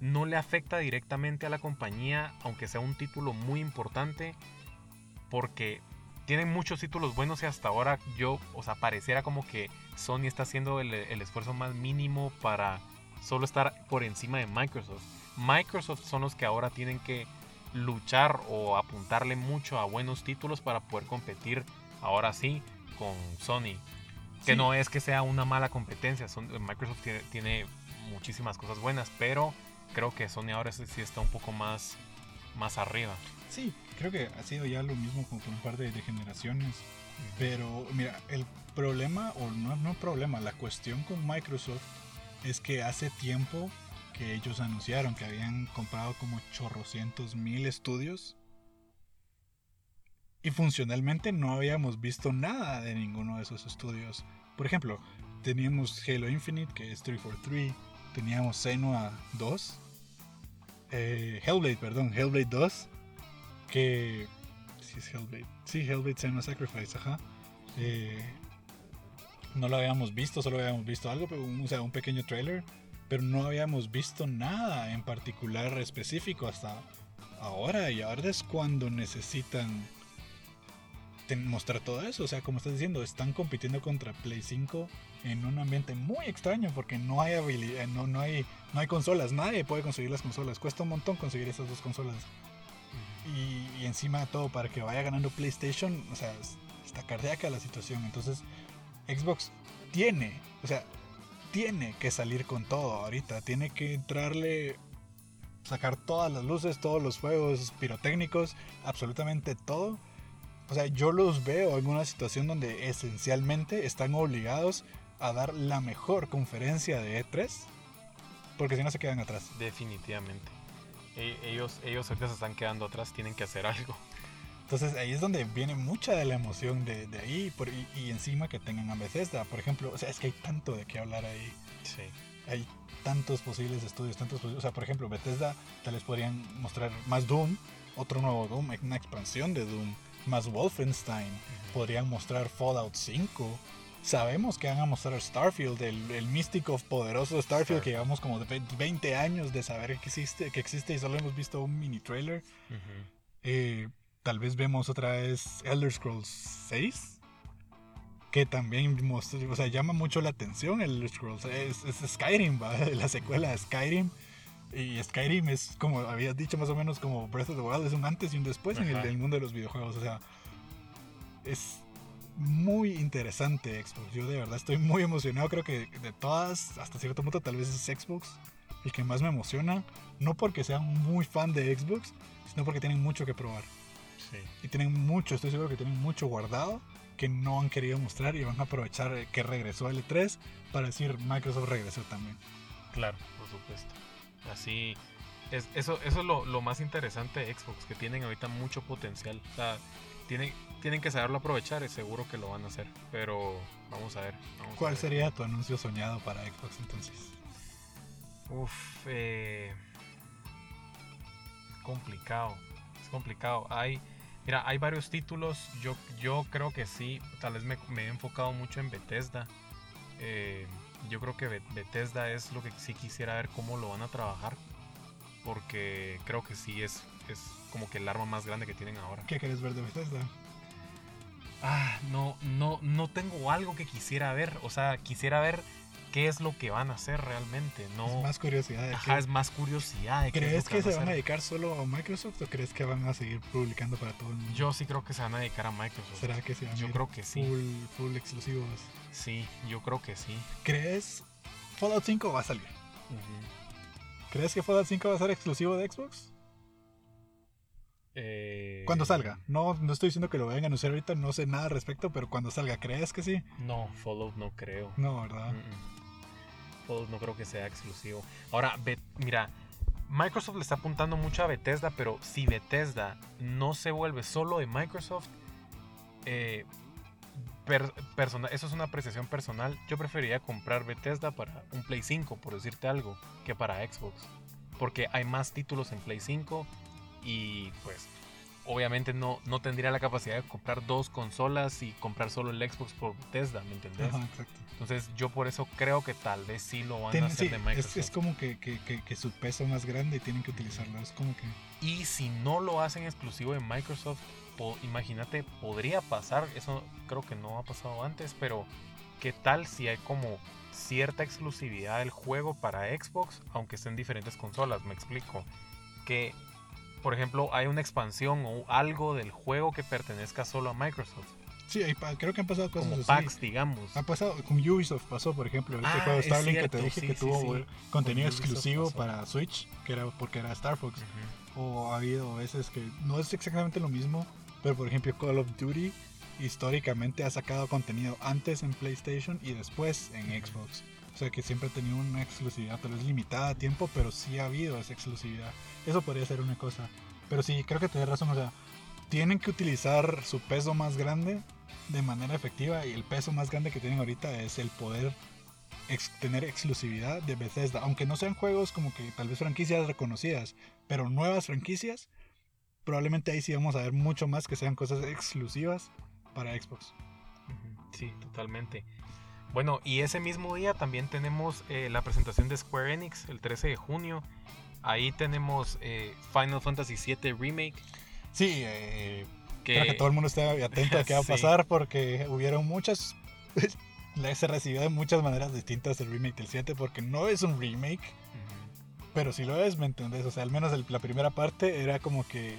no le afecta directamente a la compañía, aunque sea un título muy importante, porque tienen muchos títulos buenos y hasta ahora yo, o sea, pareciera como que Sony está haciendo el, el esfuerzo más mínimo para solo estar por encima de Microsoft. Microsoft son los que ahora tienen que luchar o apuntarle mucho a buenos títulos para poder competir ahora sí con Sony. Que Sí. no es que sea una mala competencia, son- Microsoft tiene, tiene muchísimas cosas buenas, pero creo que Sony ahora sí está un poco más, más arriba. Sí, creo que ha sido ya lo mismo por un par de, de generaciones. Pero mira, el problema, o no, no problema, la cuestión con Microsoft es que hace tiempo que ellos anunciaron que habían comprado como chorrocientos mil estudios. Y funcionalmente no habíamos visto nada de ninguno de esos estudios. Por ejemplo, teníamos Halo Infinite, que es 343. Teníamos Senua 2. eh, Hellblade, perdón, Hellblade 2. Que. Sí, es Hellblade. Sí, Hellblade Senua Sacrifice, ajá. Eh, no lo habíamos visto, solo habíamos visto algo, pero o sea, un pequeño trailer. Pero no habíamos visto nada en particular específico hasta ahora. Y ahora es cuando necesitan mostrar todo eso. O sea, como estás diciendo, están compitiendo contra Play 5 en un ambiente muy extraño porque no hay habilidad, no, no, hay, no hay consolas. Nadie puede conseguir las consolas. Cuesta un montón conseguir esas dos consolas. Y, y encima de todo, para que vaya ganando PlayStation, o sea, es- está cardíaca la situación. Entonces, Xbox tiene, o sea, tiene que salir con todo ahorita. Tiene que entrarle, sacar todas las luces, todos los juegos pirotécnicos, absolutamente todo. O sea, yo los veo en una situación donde esencialmente están obligados a dar la mejor conferencia de E3, porque si no se quedan atrás. Definitivamente. E- Ellos, ellos ahorita se están quedando atrás, tienen que hacer algo. Entonces ahí es donde viene mucha de la emoción de, de ahí por- y, y encima que tengan a Bethesda, por ejemplo. O sea, es que hay tanto de qué hablar ahí. Sí. Hay tantos posibles estudios, tantos O sea, por ejemplo, Bethesda tal vez podrían mostrar más Doom, otro nuevo Doom, una expansión de Doom, más Wolfenstein. Podrían mostrar Fallout 5. Sabemos que van a mostrar Starfield, el, el místico poderoso Starfield que llevamos como de 20 años de saber que existe, que existe y solo hemos visto un mini trailer. Ujú. Eh, tal vez vemos otra vez Elder Scrolls 6. Que también mostra- o sea, llama mucho la atención Elder Scrolls. Es, es Skyrim, ¿va? (laughs) la secuela de Skyrim. Y Skyrim es, como habías dicho, más o menos como Breath of the Wild, es un antes y un después en el, Ajá. el mundo de los videojuegos. O sea, es muy interesante Xbox. Yo de verdad estoy muy emocionado. Creo que de todas, hasta cierto punto, tal vez es Xbox el que más me emociona. No porque sea muy fan de Xbox, sino porque tienen mucho que probar. Sí. Y tienen mucho, estoy seguro que tienen mucho guardado que no han querido mostrar y van a aprovechar eh, que regresó el E3 para decir Microsoft regresó también. Claro, por supuesto. Así, es, eso, eso es lo, lo más interesante de Xbox, que tienen ahorita mucho potencial. O sea, tienen, tienen que saberlo aprovechar, es seguro que lo van a hacer. Pero vamos a ver. vamos a ¿Cuál ver. sería tu anuncio soñado para Xbox entonces? Uf, eh, complicado. Es complicado. Hay, mira, hay varios títulos. Yo, yo creo que sí. Tal vez me, me he enfocado mucho en Bethesda. Eh, yo creo que Be- Bethesda es lo que sí quisiera ver cómo lo van a trabajar. Porque creo que sí es, es como que el arma más grande que tienen ahora. ¿Qué querés ver de Bethesda? Ah, no, no, no tengo algo que quisiera ver. O sea, quisiera ver qué es lo que van a hacer realmente. No, Es más curiosidad. de Ajá, es más curiosidad. de ¿Crees que se van a hacer. dedicar solo a Microsoft o crees que van a seguir publicando para todo el mundo? Yo sí creo que se van a dedicar a Microsoft. ¿Será que se van a Yo creo que sí. full, full exclusivos? Sí, yo creo que sí. ¿Crees Fallout 5 va a salir? ¿Crees que Fallout 5 va a ser exclusivo de Xbox? Eh, Cuando salga. No, no estoy diciendo que lo vayan a anunciar ahorita, no sé nada al respecto, pero cuando salga, ¿crees que sí? No, Fallout no creo. No, ¿verdad? Mm-mm. Fallout no creo que sea exclusivo. Ahora, mira, Microsoft le está apuntando mucho a Bethesda, pero si Bethesda no se vuelve solo de Microsoft, eh, eso es una apreciación personal. Yo preferiría comprar Bethesda para un Play 5, por decirte algo, que para Xbox. Porque hay más títulos en Play 5 y pues obviamente no, no tendría la capacidad de comprar dos consolas y comprar solo el Xbox por Bethesda, ¿me entendés? Ajá, exacto. Entonces yo por eso creo que tal vez sí lo van a hacer sí, de es, Microsoft. es como que, que, que, que su peso más grande y tienen que utilizarlo. Es como que. Y si no lo hacen exclusivo de Microsoft, po- imagínate, podría pasar, eso creo que no ha pasado antes, pero ¿qué tal si hay como cierta exclusividad del juego para Xbox, aunque estén diferentes consolas? Me explico. Que, por ejemplo, hay una expansión o algo del juego que pertenezca solo a Microsoft, Sí, creo que han pasado cosas como así. packs, digamos. Ha pasado, con Ubisoft pasó, por ejemplo, este Ah, juego Starlink que te dije sí, que sí, tuvo sí. contenido Con exclusivo pasó. para Switch, que era porque era Star Fox. O ha habido veces que no es exactamente lo mismo, pero por ejemplo Call of Duty históricamente ha sacado contenido antes en PlayStation y después en. Xbox. O sea que siempre ha tenido una exclusividad, tal vez limitada a tiempo, pero sí ha habido esa exclusividad. Eso podría ser una cosa. Pero sí, creo que tienes razón. O sea, tienen que utilizar su peso más grande de manera efectiva y el peso más grande que tienen ahorita es el poder tener exclusividad de Bethesda. Aunque no sean juegos como que tal vez franquicias reconocidas, pero nuevas franquicias, probablemente ahí sí vamos a ver mucho más que sean cosas exclusivas para Xbox. Sí, totalmente. Bueno, y ese mismo día también tenemos eh, la presentación de Square Enix, el 13 de junio. Ahí tenemos eh, Final Fantasy VII Remake. Sí, eh, Que, Creo que todo el mundo esté atento a qué va a (laughs) Sí. pasar porque hubieron muchas. (laughs) se recibió de muchas maneras distintas el remake del 7 porque no es un remake, pero si lo es, ¿me entendés? O sea, al menos el- la primera parte era como que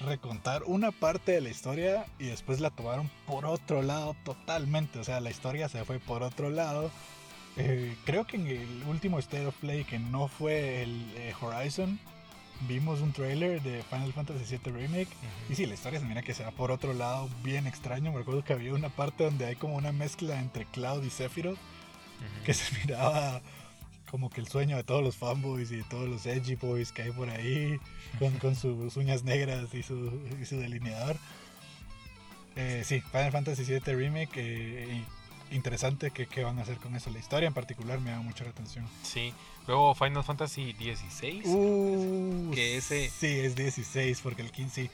recontar una parte de la historia y después la tomaron por otro lado totalmente. O sea, la historia se fue por otro lado. Eh, creo que en el último State of Play, que no fue el eh, Horizon, vimos un trailer de Final Fantasy VII Remake. Y sí, la historia se mira que se va por otro lado bien extraño. Me recuerdo que había una parte donde hay como una mezcla entre Cloud y Sephiroth que se (laughs) miraba como que el sueño de todos los fanboys y de todos los edgy boys que hay por ahí con, con sus uñas negras y su, y su delineador. Eh, sí, Final Fantasy VII Remake. eh, interesante que, que van a hacer con eso. La historia en particular me llama mucho la atención. Sí. Luego Final Fantasy XVI. Uh, que ese- Sí, es 16 porque el 15 Ujú.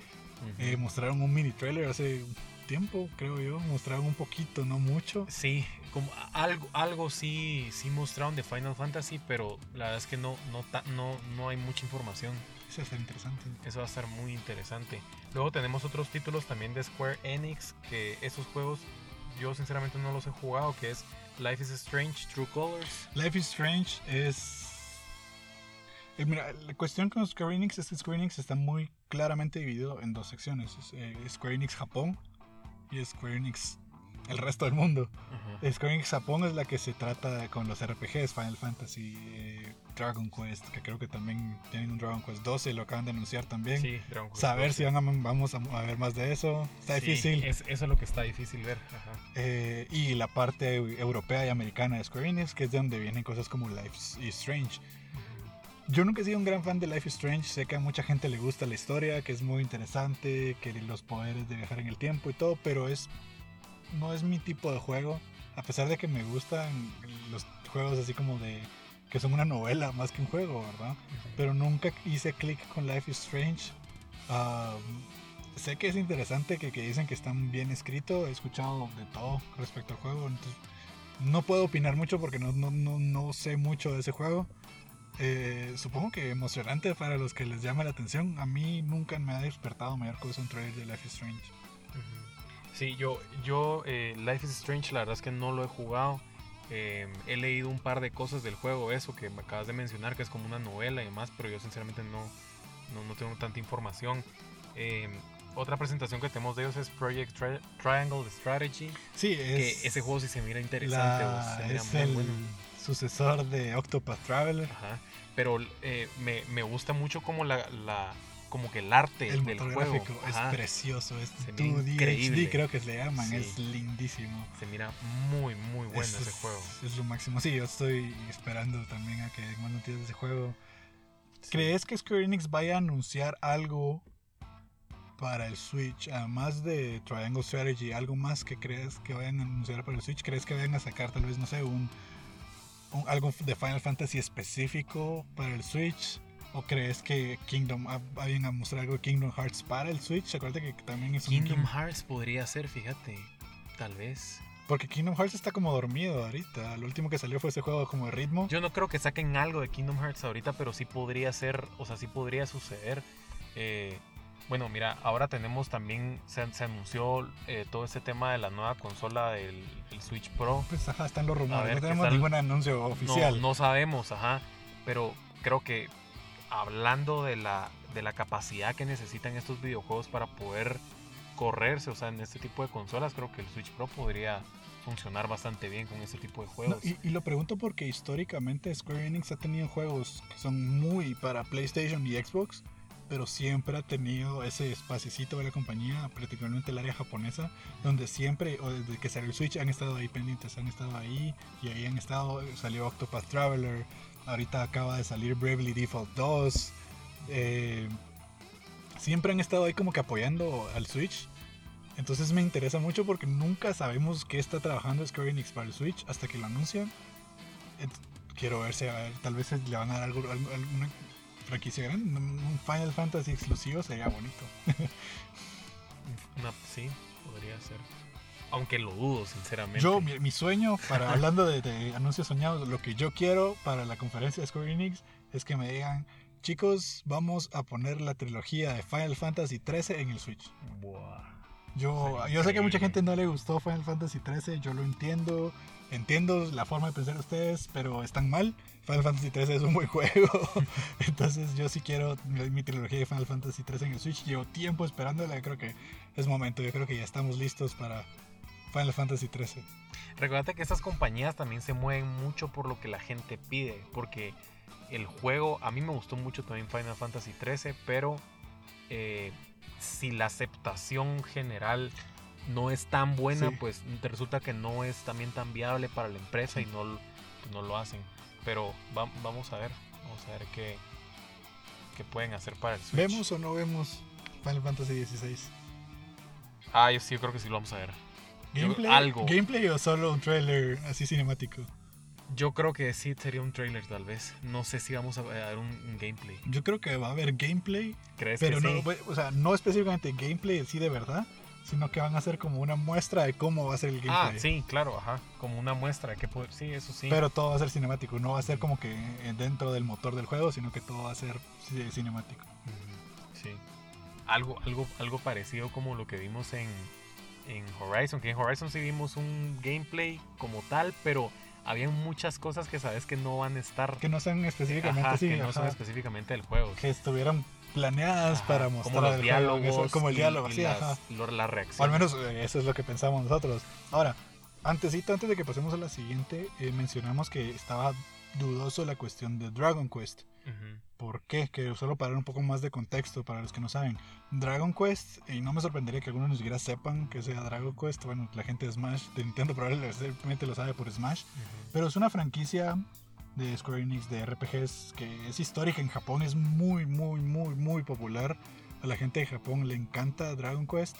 Eh, mostraron un mini trailer hace tiempo, creo yo. Mostraron un poquito, no mucho. Sí, como algo, algo sí, sí mostraron de Final Fantasy, pero la verdad es que no, no, no, no hay mucha información. Eso va a ser interesante. Eso va a estar muy interesante. Luego tenemos otros títulos también de Square Enix, que esos juegos yo sinceramente no los he jugado, que es Life is Strange, True Colors. Life is Strange es. eh, mira, la cuestión con Square Enix es que Square Enix está muy claramente dividido en dos secciones: es, eh, Square Enix Japón y Square Enix el resto del mundo. Square Enix Japón es la que se trata con los RPGs, Final Fantasy, eh, Dragon Quest, que creo que también tienen un Dragon Quest 12, lo acaban de anunciar también. Sí, Dragon Quest Saber 12. si van a, vamos a, a ver más de eso. Está Sí, difícil. es- eso es lo que está difícil ver. Ajá. Eh, y la parte eu- europea y americana de Square Enix, que es de donde vienen cosas como Life is Strange. Yo nunca he sido un gran fan de Life is Strange. Sé que a mucha gente le gusta la historia, que es muy interesante, que los poderes de viajar en el tiempo y todo, pero es no es mi tipo de juego. A pesar de que me gustan los juegos así como de que son una novela más que un juego, ¿verdad? Pero nunca hice clic con Life is Strange. Ah, sé que es interesante, que, que dicen que están bien escrito. He escuchado de todo respecto al juego. Entonces, no puedo opinar mucho porque no, no, no, no sé mucho de ese juego. Eh, supongo que emocionante para los que les llama la atención. A mí nunca me ha despertado mayor cosa un trailer de Life is Strange. Ujú. Sí, yo, yo eh, Life is Strange, la verdad es que no lo he jugado. Eh, he leído un par de cosas del juego, eso que me acabas de mencionar, que es como una novela y demás, pero yo sinceramente no, no, no tengo tanta información. Eh, otra presentación que tenemos de ellos es Project Tri- Triangle Strategy, Sí, que es, ese juego sí se mira interesante, o la- se mira es muy el bueno. sucesor de Octopath Traveler. Ajá. Pero eh, me, me gusta mucho como la, la como que el arte El del juego. gráfico Ajá. es precioso, es Se mira 2D increíble. HD creo que se le llaman, Sí. es lindísimo. Se mira muy muy bueno Es- ese es- juego. Es lo máximo. Sí, yo estoy esperando también a que más noticias de ese juego. Sí. ¿Crees que Square Enix vaya a anunciar algo para el Switch? Además de Triangle Strategy, algo más que crees que vayan a anunciar para el Switch? ¿Crees que vayan a sacar tal vez, no sé, un, un- algo de Final Fantasy específico para el Switch? ¿O crees que Kingdom vayan a mostrar algo de Kingdom Hearts para el Switch? Acuérdate que también es un Kingdom King- Hearts podría ser, fíjate. Tal vez. Porque Kingdom Hearts está como dormido ahorita. Lo último que salió fue ese juego como de ritmo. Yo no creo que saquen algo de Kingdom Hearts ahorita, pero sí podría ser, o sea, sí podría suceder. Eh, bueno, mira, ahora tenemos también, se, se anunció eh, todo este tema de la nueva consola del el Switch Pro. Pues ajá, están los rumores. No ¿qué tenemos ningún anuncio No, oficial. no sabemos, ajá. Pero creo que hablando de la, de la capacidad que necesitan estos videojuegos para poder correrse, o sea, en este tipo de consolas, creo que el Switch Pro podría funcionar bastante bien con este tipo de No, juegos. y, y lo pregunto porque históricamente Square Enix ha tenido juegos que son muy para PlayStation y Xbox, pero siempre ha tenido ese espacito de la compañía, particularmente el área japonesa, donde siempre, o desde que salió el Switch, han estado ahí pendientes, han estado ahí, y ahí han estado, salió Octopath Traveler, ahorita acaba de salir Bravely Default 2, eh, siempre han estado ahí como que apoyando al Switch. Entonces me interesa mucho porque nunca sabemos qué está trabajando Square Enix para el Switch hasta que lo anuncian. Ent- Quiero ver si a ver, tal vez le van a dar algo, alguna franquicia grande. Un Final Fantasy exclusivo sería bonito. (laughs) Sí, podría ser. Aunque lo dudo, sinceramente. Yo, mi, mi sueño, para hablando de, de anuncios soñados, lo que yo quiero para la conferencia de Square Enix es que me digan, chicos, vamos a poner la trilogía de Final Fantasy 13 en el Switch. Buah. Yo, yo sé que a mucha gente no le gustó Final Fantasy 13, yo lo entiendo, entiendo la forma de pensar de ustedes, pero están mal. Final Fantasy 13 es un buen (laughs) juego, (laughs) entonces yo sí quiero mi, trilogía de Final Fantasy 13 en el Switch. Llevo tiempo esperándola, creo que es momento, yo creo que ya estamos listos para Final Fantasy 13. Recuerda que estas compañías también se mueven mucho por lo que la gente pide. Porque el juego, a mí me gustó mucho también Final Fantasy 13, pero eh, si la aceptación general no es tan buena, Sí. pues resulta que no es también tan viable para la empresa y no, no lo hacen. Pero va- vamos a ver, vamos a ver qué, qué pueden hacer para el Switch. ¿Vemos o no vemos Final Fantasy 16? Ah, yo sí, yo creo que sí lo vamos a ver. Yo- ¿Gameplay? algo. ¿Gameplay o solo un trailer así cinemático? Yo creo que sí sería un trailer tal vez. No sé si vamos a ver un, un gameplay. Yo creo que va a haber gameplay ¿Crees Pero que no, sí? o sea, no específicamente gameplay así de verdad, sino que van a hacer como una muestra de cómo va a ser el Ah, gameplay. sí, claro, ajá. Como una muestra de que poder. Sí, eso sí. Pero todo va a ser cinemático, no va a ser como que dentro del motor del juego, sino que todo va a ser ci- cinemático. Sí. Algo, algo, algo parecido como lo que vimos en, en Horizon. Que en Horizon sí vimos un gameplay como tal, pero habían muchas cosas que sabes que no van a estar. Que no sean específicamente Ajá, así, que no son ajá, específicamente del juego. que estuvieran planeadas Ajá, para como mostrar los el juego, diálogos, eso, como el y- diálogo, y sí, las, ajá. la O reacción. al menos eh, eso es lo que pensamos nosotros. Ahora, antesito, antes de que pasemos a la siguiente, eh, mencionamos que estaba dudoso la cuestión de Dragon Quest. Ujú. ¿Por qué? Que solo para dar un poco más de contexto para los que no saben. Dragon Quest, y no me sorprendería que algunos ni siquiera sepan que sea Dragon Quest. Bueno, la gente de Smash, de Nintendo probablemente lo sabe por Smash. Pero es una franquicia de Square Enix de RPGs que es histórica en Japón, es muy, muy, muy, muy popular. A la gente de Japón le encanta Dragon Quest,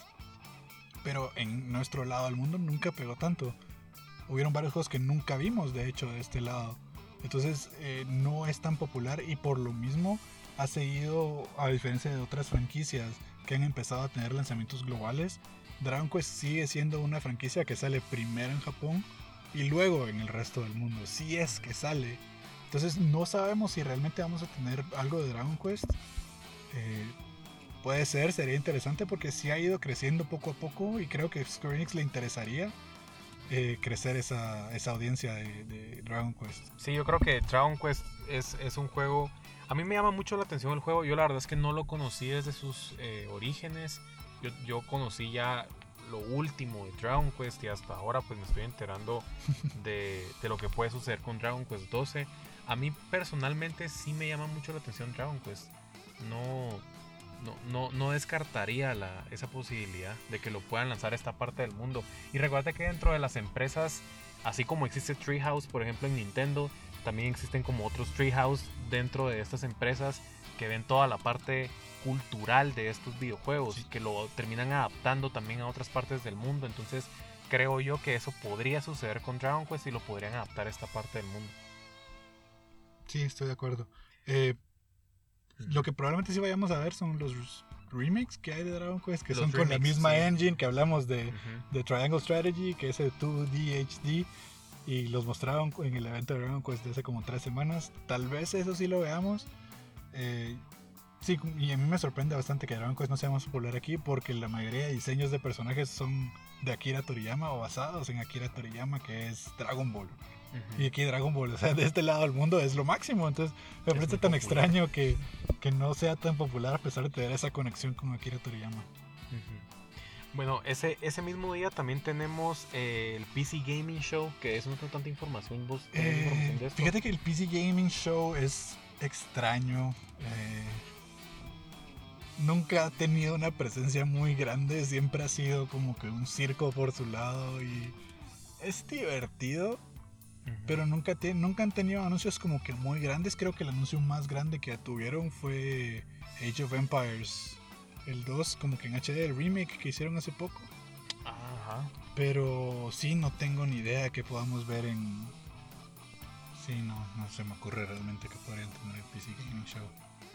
pero en nuestro lado del mundo nunca pegó tanto. Hubieron varios juegos que nunca vimos, de hecho, de este lado. Entonces eh, no es tan popular y por lo mismo ha seguido, a diferencia de otras franquicias que han empezado a tener lanzamientos globales, Dragon Quest sigue siendo una franquicia que sale primero en Japón y luego en el resto del mundo, si es que sale. Entonces no sabemos si realmente vamos a tener algo de Dragon Quest. Eh, puede ser, sería interesante porque sí ha ido creciendo poco a poco y creo que Square Enix le interesaría eh, crecer esa, esa audiencia de, de Dragon Quest. Sí, yo creo que Dragon Quest es, es un juego. A mí me llama mucho la atención el juego. Yo la verdad es que no lo conocí desde sus eh, orígenes. Yo, yo conocí ya lo último de Dragon Quest y hasta ahora pues me estoy enterando (laughs) de, de lo que puede suceder con Dragon Quest 12. A mí personalmente sí me llama mucho la atención Dragon Quest. No, no, no, no descartaría la, esa posibilidad de que lo puedan lanzar a esta parte del mundo. Y recuerda que dentro de las empresas, así como existe Treehouse, por ejemplo, en Nintendo, también existen como otros Treehouse dentro de estas empresas que ven toda la parte cultural de estos videojuegos, Sí. que lo terminan adaptando también a otras partes del mundo. Entonces, creo yo que eso podría suceder con Dragon Quest y lo podrían adaptar a esta parte del mundo. Sí, estoy de acuerdo. Eh, lo que probablemente sí vayamos a ver son los remakes que hay de Dragon Quest, que Los son con la misma sí. engine que hablamos de, de Triangle Strategy, que es el 2D HD, y los mostraron en el evento de Dragon Quest de hace como tres semanas. Tal vez eso sí lo veamos. Eh, sí, y a mí me sorprende bastante que Dragon Quest no sea más popular aquí, porque la mayoría de diseños de personajes son de Akira Toriyama o basados en Akira Toriyama, que es Dragon Ball. Y aquí Dragon Ball, o sea, de este lado del mundo es lo máximo. Entonces me parece tan popular. extraño que, que no sea tan popular a pesar de tener esa conexión con Akira Toriyama. Bueno, ese, ese mismo día también tenemos eh, el PC Gaming Show, que es no tengo tanta información. ¿Vos Eh, información de esto? fíjate que el PC Gaming Show es extraño. eh, nunca ha tenido una presencia muy grande. Siempre ha sido como que un circo por su lado. Y es divertido. Pero nunca, te- nunca han tenido anuncios como que muy grandes. Creo que el anuncio más grande que tuvieron fue Age of Empires. El 2, como que en HD, el remake que hicieron hace poco. Ajá. Pero sí, no tengo ni idea que podamos ver en... Sí, no, no se me ocurre realmente que podrían tener el PC Gaming Show.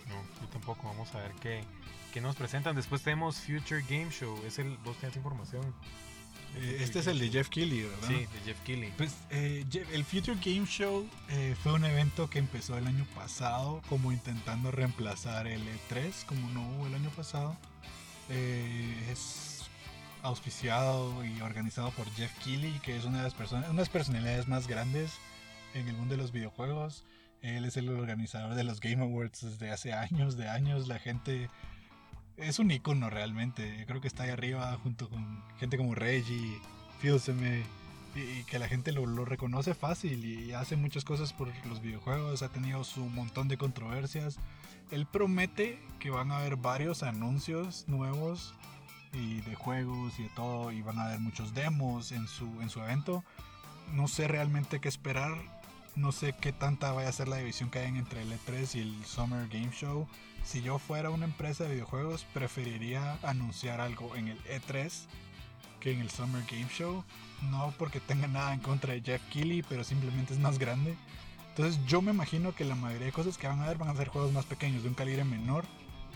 No, yo tampoco. Vamos a ver qué, qué nos presentan. Después tenemos Future Game Show. Es el, vos tenés información. Eh, este es el de Jeff Keighley, ¿verdad? Sí, de Jeff Keighley. Pues eh, Jeff- el Future Game Show eh, fue un evento que empezó el año pasado como intentando reemplazar el E3 como no hubo el año pasado. Es auspiciado y organizado por Jeff Keighley, que es una de las personas, una de las personalidades más grandes en el mundo de los videojuegos. Él es el organizador de los Game Awards desde hace años, de años. La gente es un icono realmente. Yo creo que está ahí arriba junto con gente como Reggie, Filseme, y, y que la gente lo, reconoce fácil y hace muchas cosas por los videojuegos. Ha tenido su montón de controversias. Él promete que van a haber varios anuncios nuevos y de juegos y de todo y van a haber muchos demos en su, en su evento. No sé realmente qué esperar. No sé qué tanta vaya a ser la división que hay entre el E3 y el Summer Game Show. Si yo fuera una empresa de videojuegos, preferiría anunciar algo en el E3 que en el Summer Game Show. No porque tenga nada en contra de Jeff Keighley, pero simplemente es más grande. Entonces yo me imagino que la mayoría de cosas que van a ver van a ser juegos más pequeños, de un calibre menor.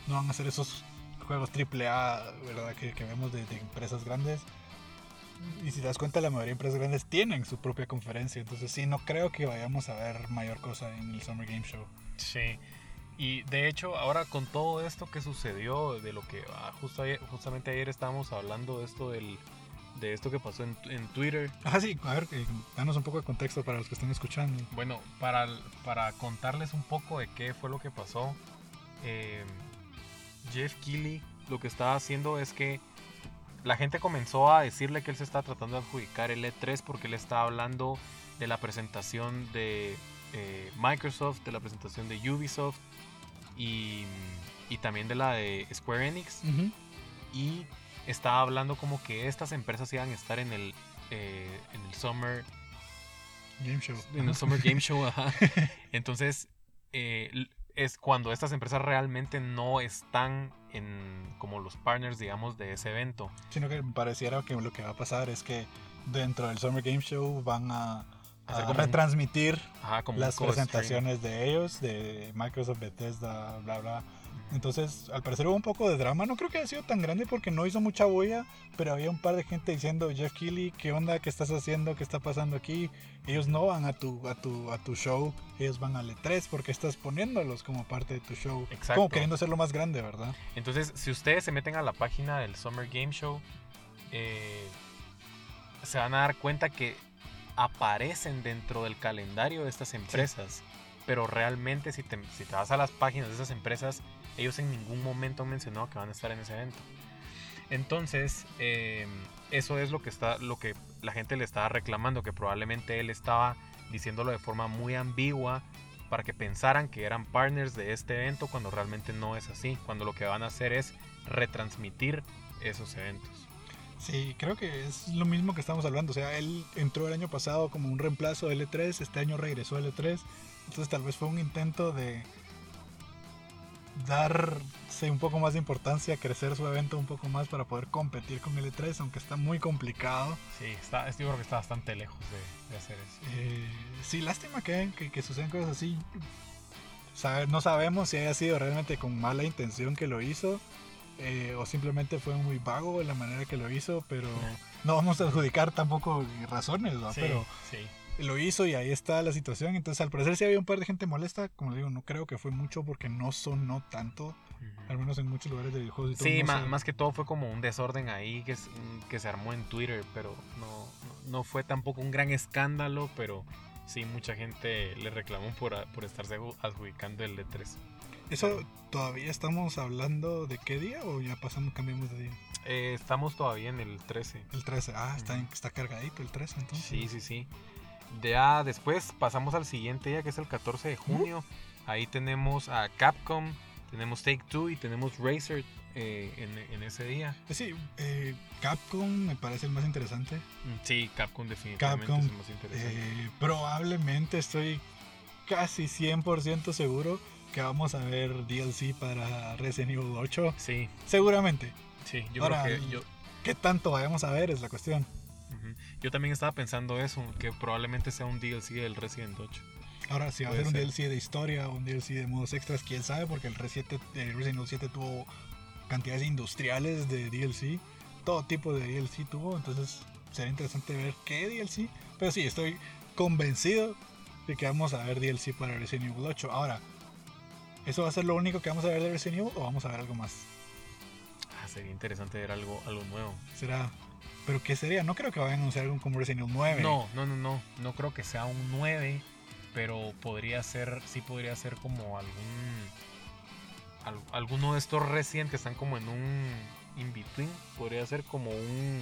No van a ser esos juegos AAA, ¿verdad? Que, que vemos de, de empresas grandes. Y si te das cuenta, la mayoría de empresas grandes tienen su propia conferencia. Entonces sí, no creo que vayamos a ver mayor cosa en el Summer Game Show. Sí. Y de hecho, ahora con todo esto que sucedió, de lo que ah, justo ayer- justamente ayer estábamos hablando de esto del, de esto que pasó en, en Twitter. Ah, sí, a ver, danos un poco de contexto para los que están escuchando. Bueno, para, para contarles un poco de qué fue lo que pasó, eh, Jeff Keighley lo que estaba haciendo es que la gente comenzó a decirle que él se está tratando de adjudicar el E3 porque él estaba hablando de la presentación de eh, Microsoft, de la presentación de Ubisoft y, y, también de la de Square Enix. Y estaba hablando como que estas empresas iban a estar en el, eh, en el Summer Game Show. En el Summer (laughs) Game Show, ajá. (laughs) Entonces, eh, es cuando estas empresas realmente no están en como los partners, digamos, de ese evento. Sino que pareciera que lo que va a pasar es que dentro del Summer Game Show van a, retransmitir las presentaciones de ellos, de Microsoft, Bethesda, bla, bla. Entonces, al parecer hubo un poco de drama. No creo que haya sido tan grande porque no hizo mucha bulla, pero había un par de gente diciendo, Jeff Keighley, ¿qué onda? ¿Qué estás haciendo? ¿Qué está pasando aquí? Ellos no van a tu, a tu, a tu show, ellos van al E3 porque estás poniéndolos como parte de tu show. Exacto. Como queriendo hacerlo más grande, ¿verdad? Entonces, si ustedes se meten a la página del Summer Game Show, eh, se van a dar cuenta que aparecen dentro del calendario de estas empresas. Pero realmente si te, si te vas a las páginas de esas empresas, ellos en ningún momento han mencionado que van a estar en ese evento. Entonces, eh, eso es lo que, está, lo que la gente le estaba reclamando, que probablemente él estaba diciéndolo de forma muy ambigua para que pensaran que eran partners de este evento cuando realmente no es así, cuando lo que van a hacer es retransmitir esos eventos. Sí, creo que es lo mismo que estamos hablando. O sea, él entró el año pasado como un reemplazo de L3, este año regresó a L3. Entonces tal vez fue un intento de darse un poco más de importancia, crecer su evento un poco más para poder competir con el E3, aunque está muy complicado. Sí, está, yo creo que está bastante lejos de, hacer eso. Eh, sí, lástima que, que, sucedan cosas así. no sabemos si haya sido realmente con mala intención que lo hizo eh, o simplemente fue muy vago en la manera que lo hizo, pero no vamos a adjudicar tampoco razones, ¿no? pero sí lo hizo y ahí está la situación. Entonces, al parecer sí había un par de gente molesta. Como digo, no creo que fue mucho porque no sonó tanto. Al menos en muchos lugares de videojuegos. sí, más, que todo fue como un desorden ahí que, que se armó en Twitter. Pero no, no, fue tampoco un gran escándalo. Pero sí, mucha gente le reclamó por, por estarse adjudicando el D3. ¿Eso todavía estamos hablando de qué día o ya pasamos, cambiamos de día? Eh, estamos todavía en el 13. El 13, ah, está, está cargadito el 13 entonces. Sí, sí, sí. Ya después pasamos al siguiente día, que es el 14 de junio. Ahí tenemos a Capcom, tenemos Take Two y tenemos Razer eh, en, ese día. Eh, sí, eh, Capcom me parece el más interesante. Mm, sí, Capcom definitivamente es el más interesante. probablemente estoy casi 100% seguro que vamos a ver DLC para Resident Evil 8. Sí. Seguramente. Sí, yo creo que yo... ¿Qué tanto vayamos a ver? Es la cuestión. Yo también estaba pensando eso, que probablemente sea un DLC del Resident 8. Ahora, si va a ser un DLC de historia o un DLC de modos extras, quién sabe, porque el Resident, Evil 7 tuvo cantidades industriales de DLC, todo tipo de DLC tuvo, entonces sería interesante ver qué DLC. Pero sí, estoy convencido de que vamos a ver DLC para Resident Evil 8. Ahora, ¿eso va a ser lo único que vamos a ver de Resident Evil o vamos a ver algo más? Ah, sería interesante ver algo, algo nuevo. Será ¿Pero qué sería? No creo que vayan a anunciar algún como Resident Evil 9. No, no, no, no. No creo que sea un 9. Pero podría ser, sí podría ser como algún. alguno de estos Resident que están como en un in-between. Podría ser como un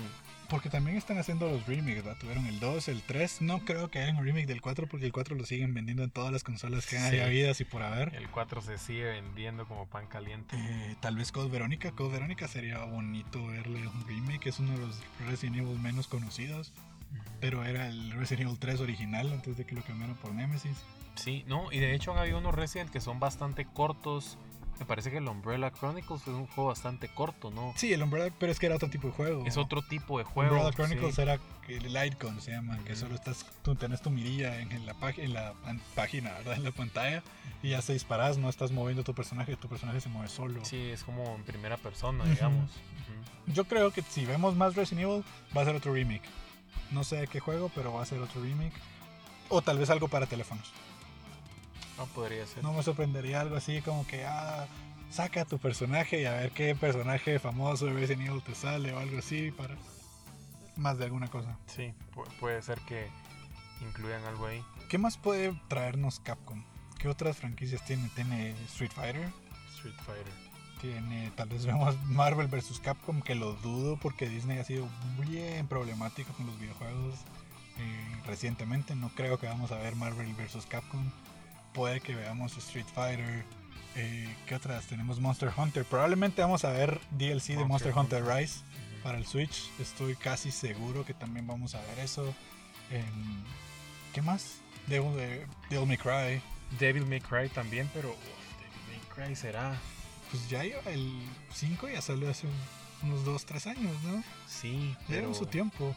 porque también están haciendo los remakes, ¿verdad? Tuvieron el 2, el 3. No creo que hagan un remake del 4 porque el 4 lo siguen vendiendo en todas las consolas que haya habidas y por haber. El 4 se sigue vendiendo como pan caliente. Eh, tal vez Code Verónica. Code Verónica sería bonito verle un remake. Es uno de los Resident Evil menos conocidos. Pero era el Resident Evil 3 original antes de que lo cambiaron por Nemesis. Sí, no, y de hecho han habido unos Resident que son bastante cortos me parece que el Umbrella Chronicles es un juego bastante corto, ¿no? Sí, el Umbrella, pero es que era otro tipo de juego. Es otro tipo de juego. Umbrella Chronicles era el Lightgun, se llama, que solo estás, tú tenés tu mirilla en, la, en la página, ¿verdad? En la pantalla y ya se disparas, no estás moviendo tu personaje, tu personaje se mueve solo. Sí, es como en primera persona, digamos. Yo creo que si vemos más Resident Evil, va a ser otro remake. No sé de qué juego, pero va a ser otro remake. O tal vez algo para teléfonos. No podría ser. No me sorprendería algo así como que, ah, saca tu personaje y a ver qué personaje famoso de Resident Evil te sale o algo así para más de alguna cosa. Sí, puede ser que incluyan algo ahí. ¿Qué más puede traernos Capcom? ¿Qué otras franquicias tiene? ¿Tiene Street Fighter? Street Fighter. Tiene, tal vez vemos Marvel vs. Capcom, que lo dudo porque Disney ha sido bien problemático con los videojuegos eh, recientemente. No creo que vamos a ver Marvel vs. Capcom. Puede que veamos Street Fighter. Eh, ¿Qué otras? Tenemos Monster Hunter. Probablemente vamos a ver DLC de Monster, Hunter, Rise para el Switch. Estoy casi seguro que también vamos a ver eso. Em, ¿Qué más? Devil, eh, Devil May Cry. Devil May Cry también, pero Devil May Cry será. Pues ya iba el 5 ya salió hace unos 2, 3 años, ¿no? Sí, Ya pero su tiempo.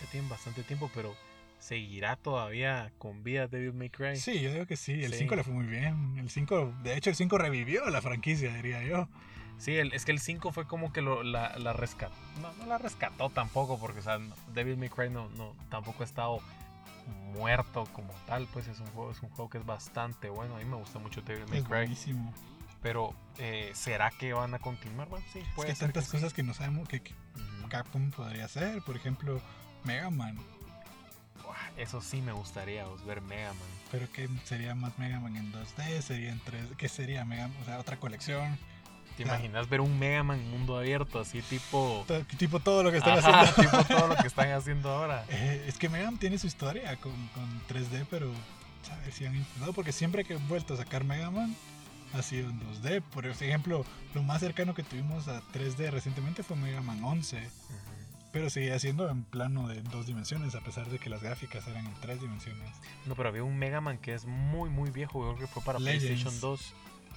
ya tienen bastante tiempo, pero seguirá todavía con vida Devil May Cry. Sí, yo digo que sí. El Sí. 5 le fue muy bien. El 5, de hecho, el 5 revivió la franquicia, diría yo. Sí, el- es que el 5 fue como que lo, la, la rescató. No, no la rescató tampoco, porque o sea, no- Devil May Cry no, no, tampoco ha estado muerto como tal. Pues es un juego, es un juego que es bastante bueno. A mí me gusta mucho Devil May Es Cry. buenísimo. Pero, eh, ¿será que van a continuar? Bueno, sí, Es puede que hay tantas cosas que no sabemos que, que Ujú. Capcom podría hacer. Por ejemplo, Mega Man. Eso sí me gustaría, os, ver Mega Man. Pero que sería más Mega Man en 2D, sería en 3D. ¿Qué sería Mega Man? O sea, otra colección. ¿Te Claro. imaginas ver un Mega Man mundo abierto así tipo... Tipo todo lo que están Ajá, haciendo. tipo todo lo que (laughs) están haciendo ahora. Eh, es que Mega Man tiene su historia con, con 3D, pero ver si han intentado, porque siempre que he vuelto a sacar Mega Man ha sido en 2D. Por ejemplo, lo más cercano que tuvimos a 3D recientemente fue Mega Man 11, Ujú. Pero seguía siendo en plano de dos dimensiones, a pesar de que las gráficas eran en tres dimensiones. No, pero había un Mega Man que es muy, muy viejo. Creo que fue para Legends. PlayStation 2.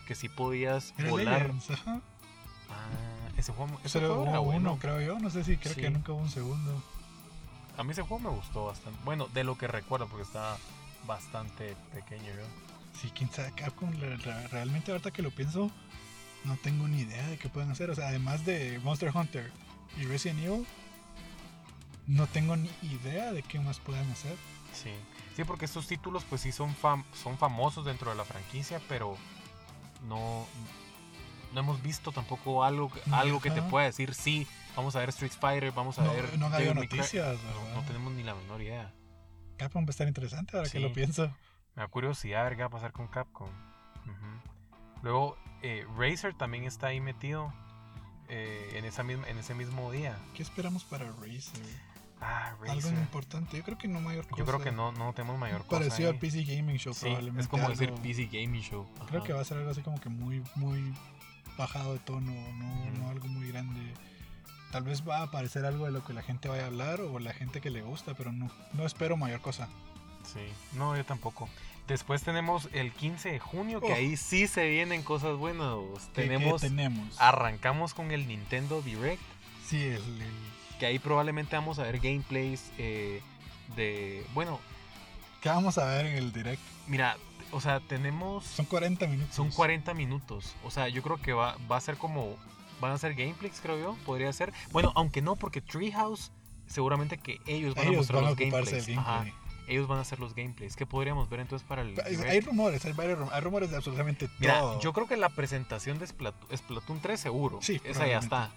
Que sí podías Era volar. Legends, ajá. Ah, ese juego, ese era juego era uno, bueno. creo yo. No sé si creo Sí. que nunca hubo un segundo. A mí ese juego me gustó bastante. Bueno, de lo que recuerdo, porque estaba bastante pequeño yo. Sí, quién sabe, Capcom re- re- realmente ahorita que lo pienso, no tengo ni idea de qué pueden hacer. O sea, además de Monster Hunter y Resident Evil, no tengo ni idea de qué más pueden hacer. Sí. Sí, porque estos títulos pues sí son, fam- son famosos dentro de la franquicia, pero no, no hemos visto tampoco algo, algo que te pueda decir, sí, vamos a ver Street Fighter, vamos a No, ver... no Cry". noticias, No, no tenemos ni la menor idea. Capcom va a estar interesante ahora que lo pienso. Me da curiosidad ver qué va a pasar con Capcom. Luego, eh, Razer también está ahí metido eh, en, esa misma, en ese mismo día. ¿Qué esperamos para Razer? Ah, Algo importante. Yo creo que no mayor cosa. Yo creo que no, no tenemos mayor cosa. Parecido al. PC Gaming Show, Sí, probablemente. es como decir PC Gaming Show. Creo que va a ser algo así como que muy, muy bajado de tono, no, no algo muy grande. Tal vez va a aparecer algo de lo que la gente vaya a hablar o la gente que le gusta, pero no, no espero mayor cosa. Sí, no, yo tampoco. Después tenemos el 15 de junio, que ahí sí se vienen cosas buenas. ¿Qué- qué Tenemos, tenemos? arrancamos con el Nintendo Direct, Sí, el, el- que ahí probablemente vamos a ver gameplays eh, de, bueno, ¿Qué vamos a ver en el direct? mira, o sea, tenemos, Son 40 minutos. son 40 minutos. O sea, yo creo que va, va a ser como, van a ser gameplays, creo yo, podría ser. Bueno, aunque no, porque Treehouse, seguramente que ellos van a mostrar van a los gameplays. Ajá, ellos van a hacer los gameplays. ¿Qué podríamos ver entonces para el Hay, Direct? rumores, hay varios rum- hay rumores de absolutamente Mira, todo. yo creo que la presentación de Splatoon, Splatoon 3 seguro. Sí, esa ya está.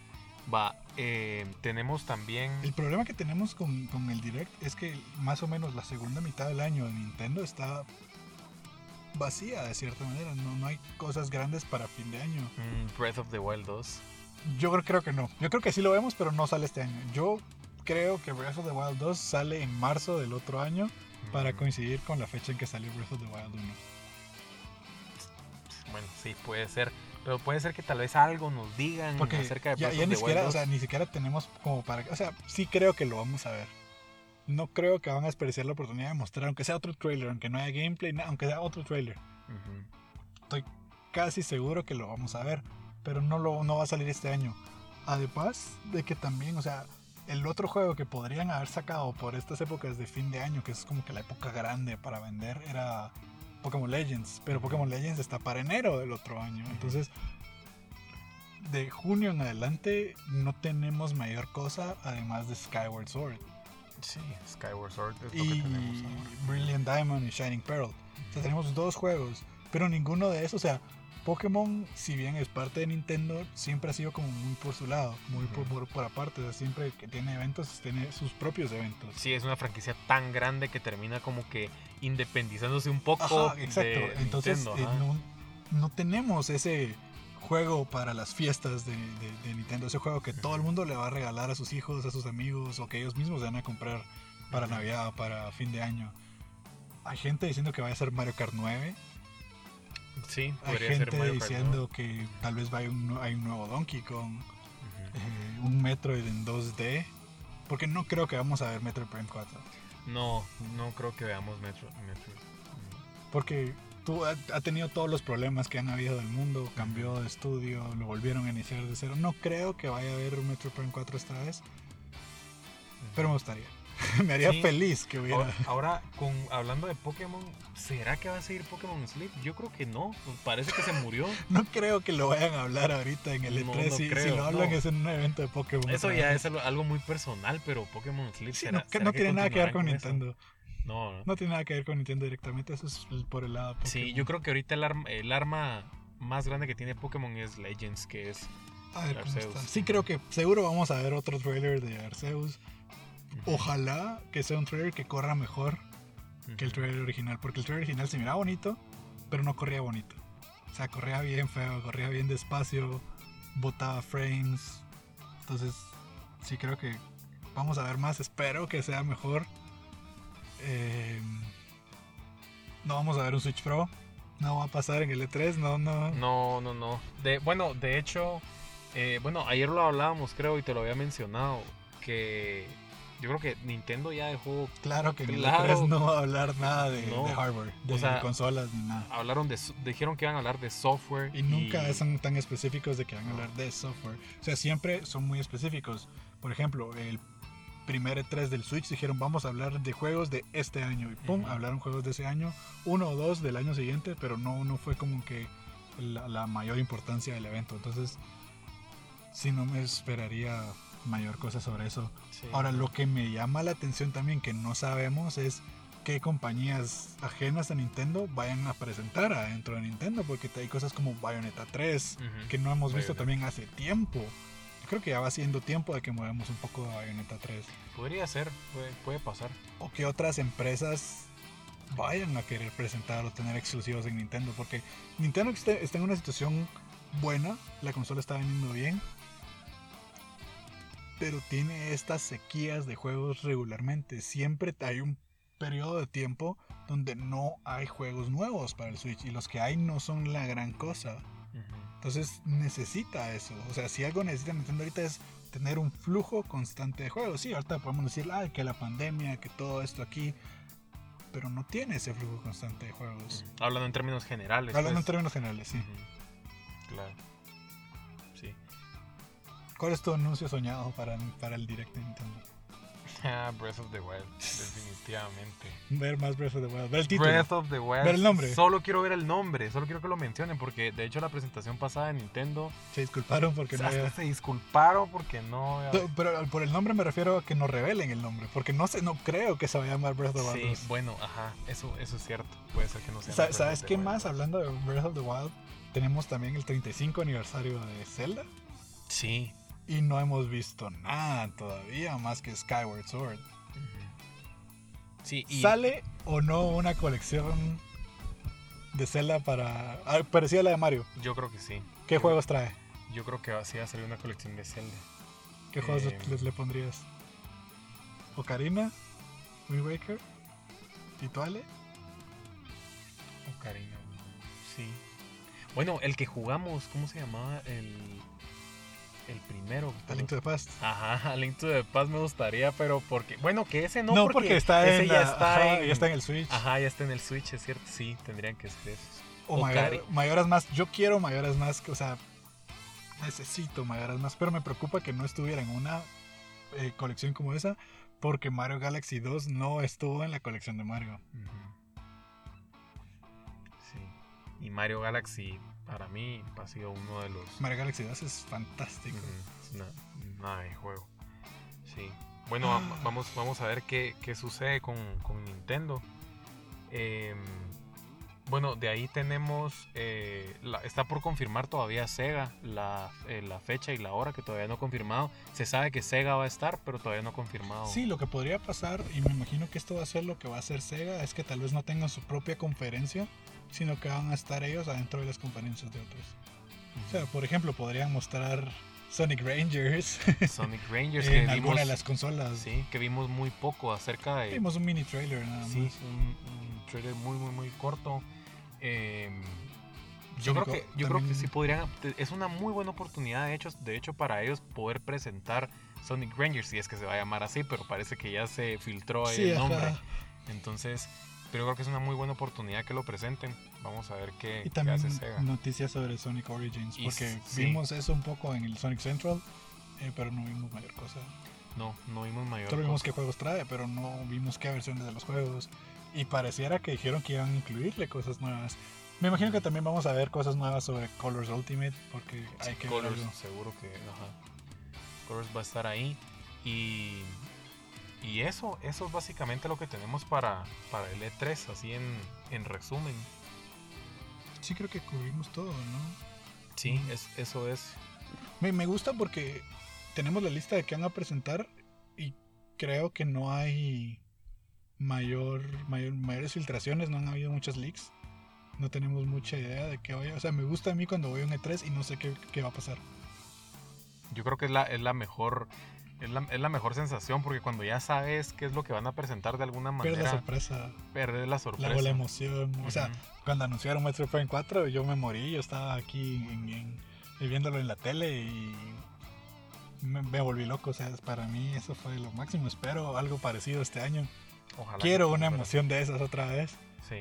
Va, eh, tenemos también... El problema que tenemos con, con el direct es que más o menos la segunda mitad del año de Nintendo está vacía de cierta manera. No, no hay cosas grandes para fin de año. mm, Breath of the Wild 2. Yo creo, creo que no. Yo creo que sí lo vemos, pero no sale este año. Yo creo que Breath of the Wild 2 sale en marzo del otro año para Mm, coincidir con la fecha en que salió Breath of the Wild 1. Bueno, sí, puede ser. Pero puede ser que tal vez algo nos digan Porque acerca de ya, ya ni siquiera, o 2. sea, ni siquiera tenemos como para... O sea, sí creo que lo vamos a ver. No creo que van a desperdiciar la oportunidad de mostrar, aunque sea otro trailer, aunque no haya gameplay, aunque sea otro trailer. Ujú. Casi seguro que lo vamos a ver, pero no, lo, no va a salir este año. Además de que también, o sea, el otro juego que podrían haber sacado por estas épocas de fin de año, que es como que la época grande para vender, era Pokémon Legends. Pero. Pokémon Legends está para enero del otro año. Entonces, de junio en adelante no tenemos mayor cosa además de Skyward Sword. Sí, Skyward Sword es lo que Y tenemos ahora. Brilliant Diamond y Shining Pearl. O sea, tenemos dos juegos, pero ninguno de esos, o sea, Pokémon, si bien es parte de Nintendo, siempre ha sido como muy por su lado, muy por, Ujú. por, por aparte. O sea, siempre que tiene eventos, tiene sus propios eventos. Sí, es una franquicia tan grande que termina como que independizándose un poco Ajá, exacto. de Entonces, Nintendo, eh, no, no tenemos ese juego para las fiestas de, de- de Nintendo. Ese juego que todo el mundo le va a regalar a sus hijos, a sus amigos, o que ellos mismos van a comprar para. Navidad, para fin de año. Hay gente diciendo que vaya a ser Mario Kart 9. Sí, Hay podría ser gente Mario Kart, ¿no? diciendo que tal vez vaya un, hay un nuevo Donkey Kong, eh, un Metroid en 2D. Porque no creo que vamos a ver Metroid Prime 4. No, no creo que veamos Metro. Metro. Porque tú ha, ha tenido todos los problemas que han habido del mundo, cambió de estudio, lo volvieron a iniciar de cero. No creo que vaya a haber un Metroid Prime 4 esta vez, pero me gustaría. (laughs) me haría Sí. feliz que hubiera. Ahora, ahora, con, hablando de Pokémon, ¿será que va a seguir Pokémon Sleep? Yo creo que no. pues Parece que se murió. (laughs) No creo que lo vayan a hablar ahorita en el No, E3. no si, lo hablan no. es en un evento de Pokémon. Eso ya es algo, muy personal, pero Pokémon Sleep Sí, será- no, será tiene nada que ver con Nintendo. No, no. No tiene nada que ver con Nintendo directamente. Eso es por el lado Pokémon. Sí, yo creo que ahorita el arma, el arma más grande que tiene Pokémon es Legends, que es. A ver cómo Arceus. está. Sí, creo que seguro vamos a ver otro trailer de Arceus. Ojalá que sea un trailer que corra mejor que el trailer original, porque el trailer original se miraba bonito, pero no corría bonito. O sea, corría bien feo, corría bien despacio, botaba frames. Entonces, sí creo que vamos a ver más. Espero que sea mejor. Eh, no vamos a ver un Switch Pro. No va a pasar en el E3, no, no. No, no, no. De, bueno, de hecho, eh, bueno, ayer lo hablábamos, creo, y te lo había mencionado, que yo creo que Nintendo ya dejó, Claro que Claro. E3 no va a hablar nada de, No. de hardware, de O sea, consolas ni nada. hablaron de, dijeron que iban a hablar de software. Y nunca son tan específicos de que van a hablar de software. O sea, siempre son muy específicos. Por ejemplo, el primer E3 del Switch dijeron vamos a hablar de juegos de este año. Y pum, hablaron juegos de ese año, uno o dos del año siguiente, pero no, no fue como que la, la mayor importancia del evento. Entonces, sí, no me esperaría mayor cosa sobre eso. Sí. Ahora, lo que me llama la atención también que no sabemos es qué compañías ajenas a Nintendo vayan a presentar adentro de Nintendo, porque hay cosas como Bayonetta 3 Ujú. que no hemos visto Bayonetta. también hace tiempo. Yo creo que ya va siendo tiempo de que movemos un poco a Bayonetta 3. Podría ser, puede, puede pasar. O que otras empresas vayan a querer presentar o tener exclusivos en Nintendo, porque Nintendo está, está en una situación buena, la consola está vendiendo bien, pero tiene estas sequías de juegos regularmente. Siempre hay un periodo de tiempo donde no hay juegos nuevos para el Switch y los que hay no son la gran cosa. Entonces necesita eso. O sea, si algo necesita Nintendo ahorita es tener un flujo constante de juegos. Sí, ahorita podemos decir, ay, que la pandemia, que todo esto aquí. Pero no tiene ese flujo constante de juegos. Hablando en términos generales. Hablando en pues. términos generales, sí. Claro. ¿Cuál es tu anuncio soñado para, para el direct de Nintendo? Ah, Breath of the Wild, definitivamente. Ver más Breath of the Wild. Ver el título. Breath of the Wild. Ver el nombre. Solo quiero ver el nombre, solo quiero que lo mencionen porque de hecho la presentación pasada de Nintendo Se disculparon porque no había... se disculparon porque no Pero por el nombre me refiero a que nos revelen el nombre. Porque no sé, no creo que se vaya a llamar Breath of the Wild. Sí, 2. bueno, ajá, eso, eso es cierto. Puede ser que no sea. Sa- ¿Sabes qué más? Hablando de Breath of the Wild, tenemos también el 35 aniversario de Zelda. Sí. Y no hemos visto nada todavía más que Skyward Sword. Ujú. Sí, y ¿Sale o no una colección de Zelda para. ah, parecida a la de Mario? yo creo que sí. ¿Qué Yo- juegos trae? Yo creo que sí va a salir una colección de Zelda. ¿Qué juegos le- Em. le, le pondrías? ¿Ocarina? ¿Wind Waker? ¿Tituale? Ocarina. Sí. Bueno, el que jugamos, ¿cómo se llamaba? El. El primero. A Link to the Past. Ajá, (laughs) Link to the Past me gustaría, pero porque. Bueno, que ese no, No, porque, está, ese en ya, la- está ajá, en, ya está en el Switch. Ajá, ya está en el Switch, es cierto. Sí, tendrían que ser esos. O Mayor- Mayoras más. Yo quiero Mayoras más. O sea, necesito Mayoras más. Pero me preocupa que no estuviera en una eh, colección como esa. Porque Mario Galaxy 2 no estuvo en la colección de Mario. Sí. Y Mario Galaxy, para mí, ha sido uno de los. Mario Galaxy 2 es fantástico. Nada de juego. Sí. Bueno, Ah. vamos, vamos a ver qué, qué sucede con, con Nintendo. Em, bueno, de ahí tenemos. eh, la- está por confirmar todavía Sega la, eh, la fecha y la hora que todavía no ha confirmado. Se sabe que Sega va a estar, pero todavía no ha confirmado. Sí, lo que podría pasar, y me imagino que esto va a ser lo que va a hacer Sega, es que tal vez no tengan su propia conferencia, sino que van a estar ellos adentro de las conferencias de otros. O sea, por ejemplo, podrían mostrar Sonic Rangers (laughs) Sonic Rangers en que alguna vimos, de las consolas. sí, que vimos muy poco acerca de Vimos un mini trailer nada más. sí, un, un trailer muy muy muy corto. Em, yo creo que yo creo que sí podrían es una muy buena oportunidad de hecho, de hecho para ellos poder presentar Sonic Rangers si es que se va a llamar así, pero parece que ya se filtró ahí Sí, el nombre. ajá. Entonces, pero yo creo que es una muy buena oportunidad que lo presenten. Vamos a ver qué, Y qué también hace Sega. noticias sobre Sonic Origins, porque sí. vimos eso un poco en el Sonic Central, eh, pero no vimos mayor cosa. No, no vimos mayor. Solo vimos qué juegos trae, pero no vimos qué versiones de los juegos. Y pareciera que dijeron que iban a incluirle cosas nuevas. Me imagino que también vamos a ver cosas nuevas sobre Colors Ultimate, porque hay que Colors, seguro que ajá. Colors va a estar ahí. Y, y eso, eso es básicamente lo que tenemos para, para el E3, así en, en resumen. Sí, creo que cubrimos todo, ¿no? Sí, es, eso es. Me, me gusta porque tenemos la lista de que van a presentar y creo que no hay mayor, mayor, mayores filtraciones, no han habido muchas leaks. No tenemos mucha idea de qué vaya. O sea, me gusta a mí cuando voy a un E3 y no sé qué, qué va a pasar. Yo creo que es la, es la mejor. Es la, es la mejor sensación porque cuando ya sabes qué es lo que van a presentar de alguna Pero la manera, sorpresa, perder la sorpresa. la, la emoción. O sea, cuando anunciaron Metroid Prime 4, yo me morí. Yo estaba aquí en- en- viéndolo en la tele y me, me volví loco. O sea, para mí eso fue lo máximo. Espero algo parecido este año. Ojalá Quiero una emoción de esas otra vez. Sí.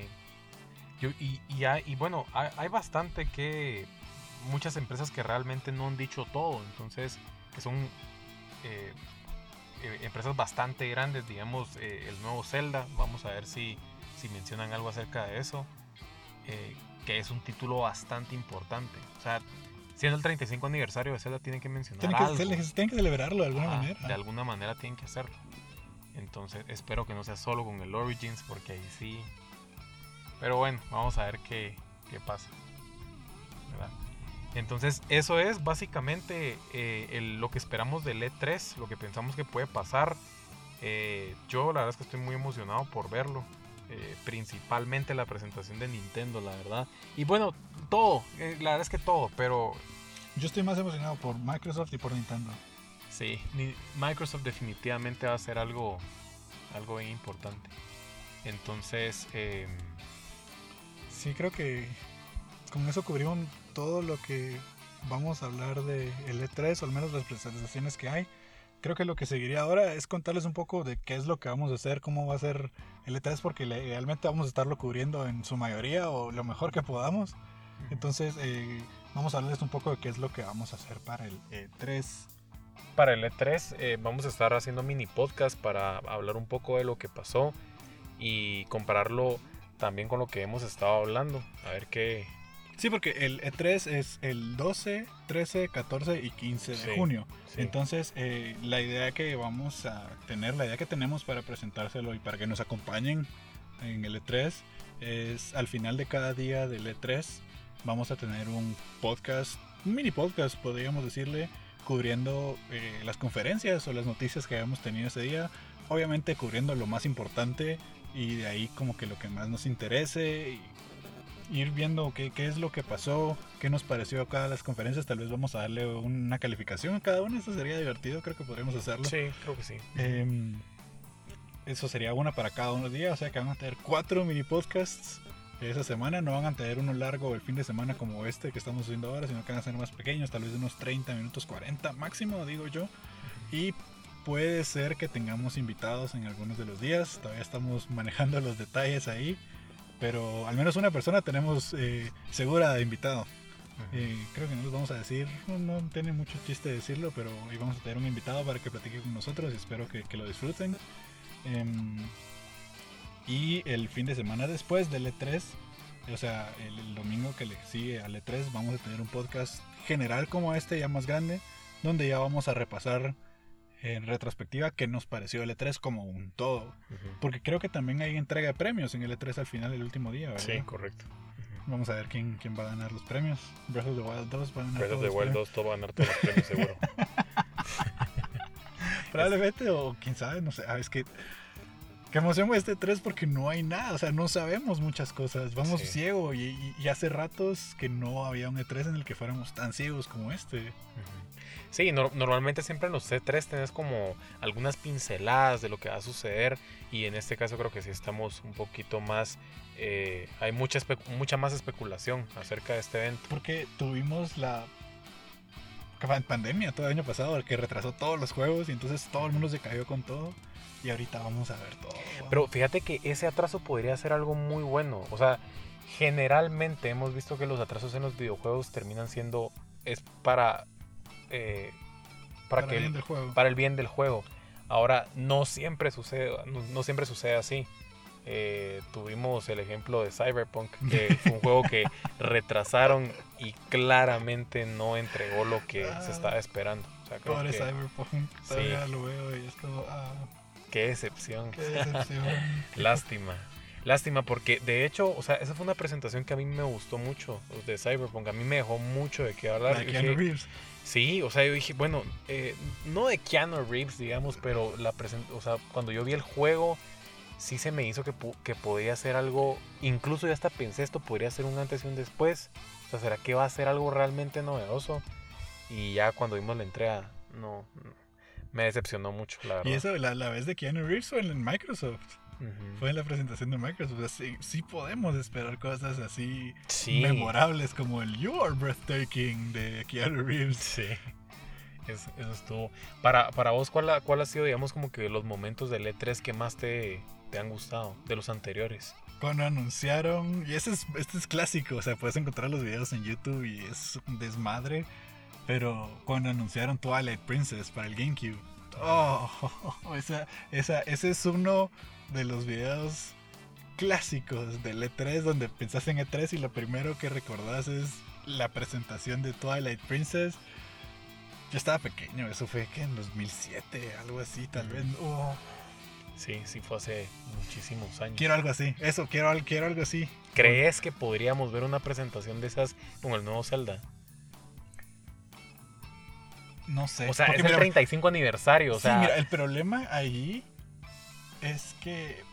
Yo, y, y, hay- y bueno, hay, hay bastante que. Muchas empresas que realmente no han dicho todo. Entonces, que son eh, eh, empresas bastante grandes. Digamos, eh, el nuevo Zelda. Vamos a ver si, si mencionan algo acerca de eso. eh, que es un título bastante importante. O sea, siendo el 35 aniversario de Zelda, tienen que mencionar Tienen algo. que, se- tienen que celebrarlo de alguna manera. De alguna manera tienen que hacerlo. Entonces espero que no sea solo con el Origins porque ahí sí. Pero bueno, vamos a ver qué, qué pasa. ¿verdad? Entonces eso es básicamente eh, el- lo que esperamos del E3, lo que pensamos que puede pasar. Eh, yo la verdad es que estoy muy emocionado por verlo. eh, principalmente la presentación de Nintendo, la verdad. Y bueno, todo, la verdad es que todo, pero Yo estoy más emocionado por Microsoft y por Nintendo. Sí, Microsoft definitivamente va a ser algo, algo bien importante. Entonces, eh, Sí, creo que con eso cubrimos todo lo que vamos a hablar de el E3, o al menos las presentaciones que hay. Creo que lo que seguiría ahora es contarles un poco de qué es lo que vamos a hacer, cómo va a ser el E3, porque realmente vamos a estarlo cubriendo en su mayoría o lo mejor que podamos. Entonces, eh, vamos a hablarles un poco de qué es lo que vamos a hacer para el E3. para el E3 eh, vamos a estar haciendo mini podcast para hablar un poco de lo que pasó y compararlo también con lo que hemos estado hablando. A ver qué... Sí, porque el E3 es el 12, 13, 14 y 15 de Sí, junio. sí. Entonces, eh, la idea que vamos a tener, la idea que tenemos para presentárselo y para que nos acompañen en el E3 es al final de cada día del E3 vamos a tener un podcast, un mini podcast podríamos decirle, cubriendo eh, las conferencias o las noticias que hayamos tenido ese día. Obviamente cubriendo lo más importante y de ahí como que lo que más nos interese y ir viendo qué, qué es lo que pasó, qué nos pareció a cada las conferencias. Tal vez vamos a darle una calificación a cada una. Eso sería divertido, creo que podríamos hacerlo. Sí, creo que sí. Em, eso sería una para cada uno de días, o sea que van a tener cuatro mini podcasts esa semana. No van a tener uno largo el fin de semana como este que estamos haciendo ahora, sino que van a ser más pequeños, tal vez de unos 30 minutos, 40 máximo, digo yo. Y puede ser que tengamos invitados en algunos de los días. Todavía estamos manejando los detalles ahí. Pero al menos una persona tenemos eh, segura de invitado. Eh, creo que no les vamos a decir, no, no tiene mucho chiste decirlo, pero hoy vamos a tener un invitado para que platique con nosotros y espero que, que lo disfruten. Em, y el fin de semana después del E3, o sea, el, el domingo que le sigue al E3, vamos a tener un podcast general como este, ya más grande, donde ya vamos a repasar en retrospectiva qué nos pareció el E3 como un todo. Porque creo que también hay entrega de premios en el E3 al final del último día, ¿verdad? Sí, correcto. Vamos a ver quién, quién va a ganar los premios. Breath of the Wild 2 va a ganar Breath of the Wild premios. 2 todo va a ganar todos los premios seguro. (laughs) (laughs) Probablemente, o quién sabe, no sé. Ah, es que Qué emoción este 3 porque no hay nada, o sea, no sabemos muchas cosas, vamos Sí. ciego y, y- y hace ratos que no había un E3 en el que fuéramos tan ciegos como este. Sí, no- normalmente siempre en los C3 tenés como algunas pinceladas de lo que va a suceder y en este caso creo que sí estamos un poquito más, eh, hay mucha, mucha más especulación acerca de este evento. Porque tuvimos la pan- pandemia todo el año pasado, que retrasó todos los juegos y entonces todo el mundo se cayó con todo. Y ahorita vamos a ver todo. Pero fíjate que ese atraso podría ser algo muy bueno. O sea, generalmente hemos visto que los atrasos en los videojuegos terminan siendo es para eh, para, para que bien del juego. para el bien del juego. Ahora no siempre sucede no, no siempre sucede así. Eh, tuvimos el ejemplo de Cyberpunk, que (laughs) fue un juego que retrasaron y claramente no entregó lo que se estaba esperando. O sea, Pobre que- Cyberpunk, todavía lo veo y es como, ah, qué decepción. qué decepción. (laughs) Lástima. Lástima porque de hecho, o sea, esa fue una presentación que a mí me gustó mucho los de Cyberpunk. A mí me dejó mucho de qué hablar. Keanu dije- Reeves. sí, o sea, yo dije, bueno, eh, no de Keanu Reeves, digamos, pero la presen- o sea, cuando yo vi el juego, sí se me hizo que, que podía ser algo, incluso ya hasta pensé esto podría ser un antes y un después. O sea, ¿será que va a ser algo realmente novedoso? Y ya cuando vimos la entrega, no, no, me decepcionó mucho, la verdad. Y eso, la, la vez de Keanu Reeves fue en Microsoft. Fue en la presentación de Microsoft. O sea, sí, sí podemos esperar cosas así Sí. memorables como el You Are Breathtaking de Keanu Reeves. Sí. Eso, eso estuvo. Para, para vos, ¿cuál ha, ¿cuál ha sido, digamos, como que los momentos del E3 que más te, te han gustado de los anteriores? Cuando anunciaron, y ese es, este es clásico, o sea, puedes encontrar los videos en YouTube y es un desmadre. Pero cuando anunciaron Twilight Princess para el GameCube, oh, (laughs) esa, esa, ese es uno de los videos clásicos del E3 donde pensás en E3 y lo primero que recordás es la presentación de Twilight Princess. Yo estaba pequeño, eso fue que en 2007, algo así, tal vez. oh, Sí, sí, fue hace muchísimos años. quiero algo así, eso, quiero, quiero algo así. ¿Crees que podríamos ver una presentación de esas con el nuevo Zelda? No sé. O sea, porque es el mira, 35 aniversario, o sí, sea... mira, el problema ahí es que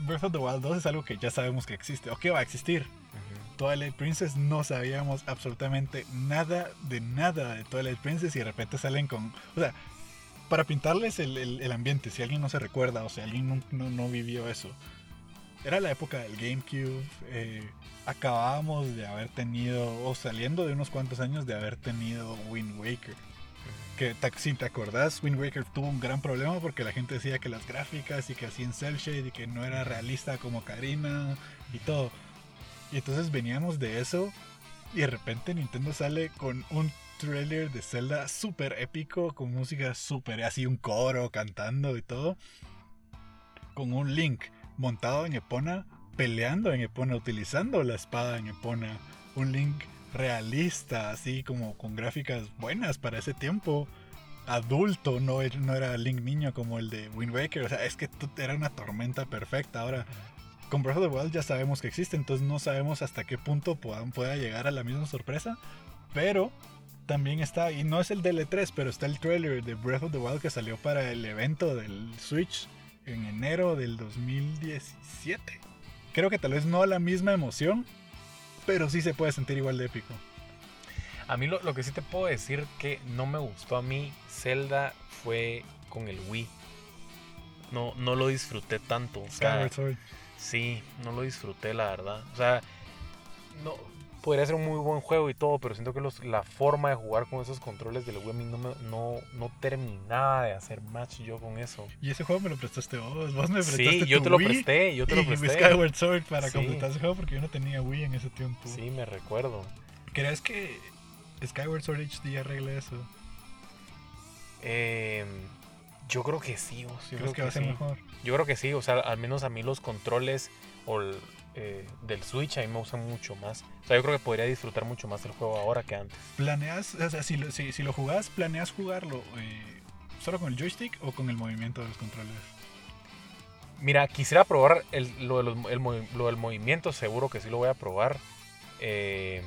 Breath of the Wild 2 es algo que ya sabemos que existe o que va a existir. Ujú. Twilight Princess no sabíamos absolutamente nada de nada de Twilight Princess y de repente salen con... O sea, para pintarles el, el- ambiente, si alguien no se recuerda o si alguien no, no- no vivió eso. Era la época del GameCube. eh, acabábamos de haber tenido, o saliendo de unos cuantos años de haber tenido Wind Waker. Que si te acordás, Wind Waker tuvo un gran problema porque la gente decía que las gráficas y que hacían cel shade y que no era realista como Karina y todo. Y entonces veníamos de eso y de repente Nintendo sale con un trailer de Zelda súper épico, con música súper así, un coro cantando y todo. Con un Link montado en Epona, peleando en Epona, utilizando la espada en Epona. Un Link realista, así como con gráficas buenas para ese tiempo. Adulto, no, no era Link niño como el de Wind Waker. O sea, es que era una tormenta perfecta. Ahora, con Breath of the Wild ya sabemos que existe, entonces no sabemos hasta qué punto puedan, pueda llegar a la misma sorpresa. Pero también está, y no es el DL3, pero está el trailer de Breath of the Wild que salió para el evento del Switch en enero del 2017. Creo que tal vez no la misma emoción, pero sí se puede sentir igual de épico. A mí lo, lo que sí te puedo decir que no me gustó a mí Zelda fue con el Wii. No, no lo disfruté tanto. O sea, Skyward Sword. sí, no lo disfruté, la verdad. O sea, no, podría ser un muy buen juego y todo, pero siento que los, la forma de jugar con esos controles del Wii a mí no, me- no, no terminaba de hacer match yo con eso. Y ese juego me lo prestaste vos. Vos me prestaste Sí, yo tu te lo Wii presté, yo te lo y presté. Skyward Sword para Sí. completar ese juego porque yo no tenía Wii en ese tiempo. Sí, me recuerdo. ¿Crees que Skyward Sword HD arregle eso? Eh, yo creo que sí, o- yo ¿Crees creo que va a ser sí. mejor? Yo creo que sí, o sea, al menos a mí los controles o el, eh, del Switch a mí me gustan mucho más. O sea, yo creo que podría disfrutar mucho más el juego ahora que antes. ¿Planeas, o sea, si lo, si, si lo jugás, planeas jugarlo eh, solo con el joystick o con el movimiento de los controles? Mira, quisiera probar el- lo, de los- el lo del movimiento, seguro que sí lo voy a probar. Eh,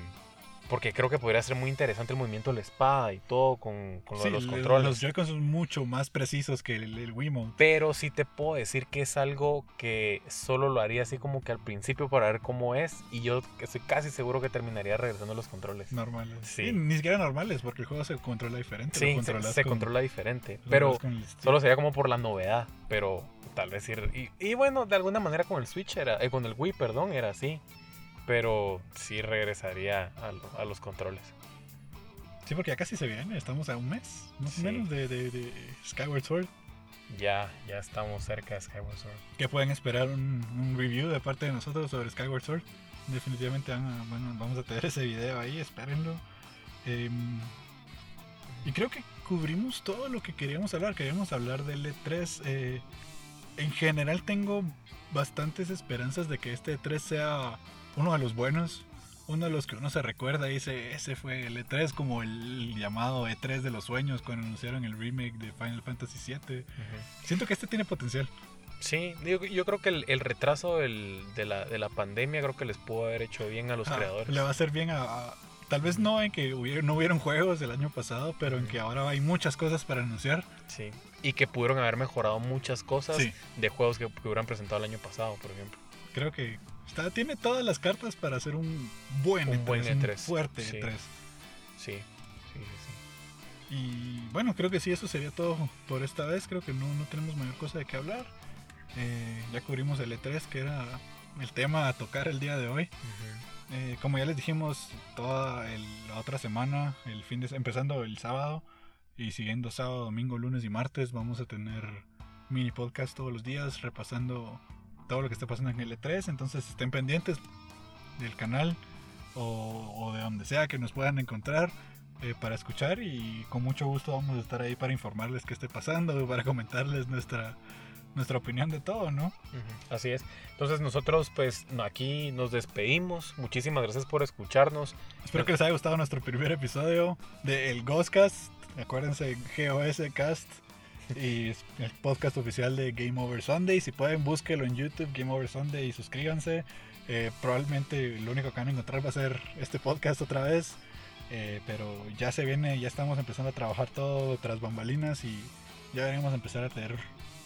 porque creo que podría ser muy interesante el movimiento de la espada y todo con, con lo de los controles. Los Joy-Con son mucho más precisos que el, el Wiimote. Pero sí te puedo decir que es algo que solo lo haría así como que al principio para ver cómo es. Y yo estoy casi seguro que terminaría regresando los controles. Normales. Sí. ni siquiera normales, porque el juego se controla diferente. Sí, se, controla diferente. Pero solo sería como por la novedad. Pero tal vez ir. Y, y bueno, de alguna manera con el Switch era. Eh, con el Wii, perdón, era así pero sí regresaría a, los controles. Sí, porque ya casi se viene, estamos a un mes, más o menos, de, Skyward Sword. Ya, ya estamos cerca de Skyward Sword. ¿Qué pueden esperar un, review de parte de nosotros sobre Skyward Sword? Definitivamente bueno, vamos a tener (laughs) ese video ahí, espérenlo. Em, y creo que cubrimos todo lo que queríamos hablar. Queríamos hablar del E3. Eh, en general tengo bastantes esperanzas de que este E3 sea uno de los buenos, uno de los que uno se recuerda dice, ese fue el E3 como el llamado E3 de los sueños cuando anunciaron el remake de Final Fantasy VII. Siento que este tiene potencial. Sí, yo, creo que el, retraso de, la, de, la, pandemia creo que les pudo haber hecho bien a los creadores. Le va a hacer bien a, tal vez no en que no hubieron juegos el año pasado, pero en que ahora hay muchas cosas para anunciar. Sí, y que pudieron haber mejorado muchas cosas de juegos que, que hubieran presentado el año pasado, por ejemplo. Creo que tiene todas las cartas para hacer un buen un E3, buen E3. fuerte sí. E3. Sí. Sí, sí, Y bueno, creo que sí, eso sería todo por esta vez. Creo que no, no tenemos mayor cosa de qué hablar. Eh, ya cubrimos el E3, que era el tema a tocar el día de hoy. eh, como ya les dijimos, toda la otra semana, el fin de empezando el sábado y siguiendo sábado, domingo, lunes y martes, vamos a tener mini podcast todos los días repasando todo lo que está pasando en el E3. Entonces estén pendientes del canal o, de donde sea que nos puedan encontrar eh, para escuchar. Y con mucho gusto vamos a estar ahí para informarles qué esté pasando, (laughs) para comentarles nuestra, nuestra opinión de todo, ¿no? Así es. Entonces nosotros pues aquí nos despedimos. Muchísimas gracias por escucharnos. Espero que les haya gustado nuestro primer episodio de El Ghostcast. Acuérdense, GOS Cast y el podcast oficial de Game Over Sunday. Si pueden, búsquelo en YouTube, Game Over Sunday, y suscríbanse. Eh, probablemente lo único que van a encontrar va a ser este podcast otra vez. Eh, pero ya se viene, ya estamos empezando a trabajar todo tras bambalinas y ya veremos a empezar a tener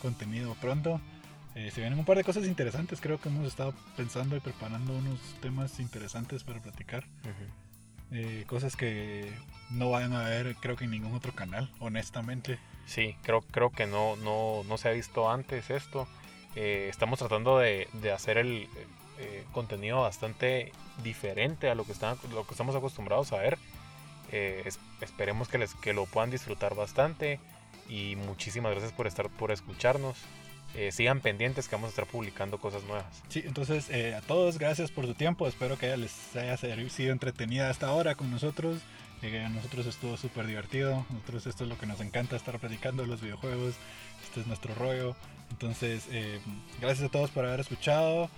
contenido pronto. Eh, se vienen un par de cosas interesantes, creo que hemos estado pensando y preparando unos temas interesantes para platicar. cosas que no vayan a ver creo que en ningún otro canal, honestamente. Sí, creo, creo que no, no, no se ha visto antes esto. Eh, estamos tratando de, de hacer el eh, contenido bastante diferente a lo que, están, lo que estamos acostumbrados a ver. Eh, esperemos que, les, que lo puedan disfrutar bastante y muchísimas gracias por estar por escucharnos. sigan pendientes que vamos a estar publicando cosas nuevas. Sí, entonces a todos gracias por su tiempo. Espero que les haya sido entretenida hasta ahora con nosotros a nosotros estuvo súper divertido. Nosotros esto es lo que nos encanta, estar platicando los videojuegos. Este es nuestro rollo. Entonces, eh, gracias a todos por haber escuchado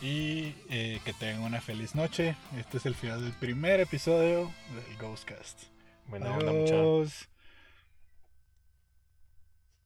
y eh, que tengan una feliz noche. Este es el final del primer episodio del Ghostcast. Bueno, Adiós.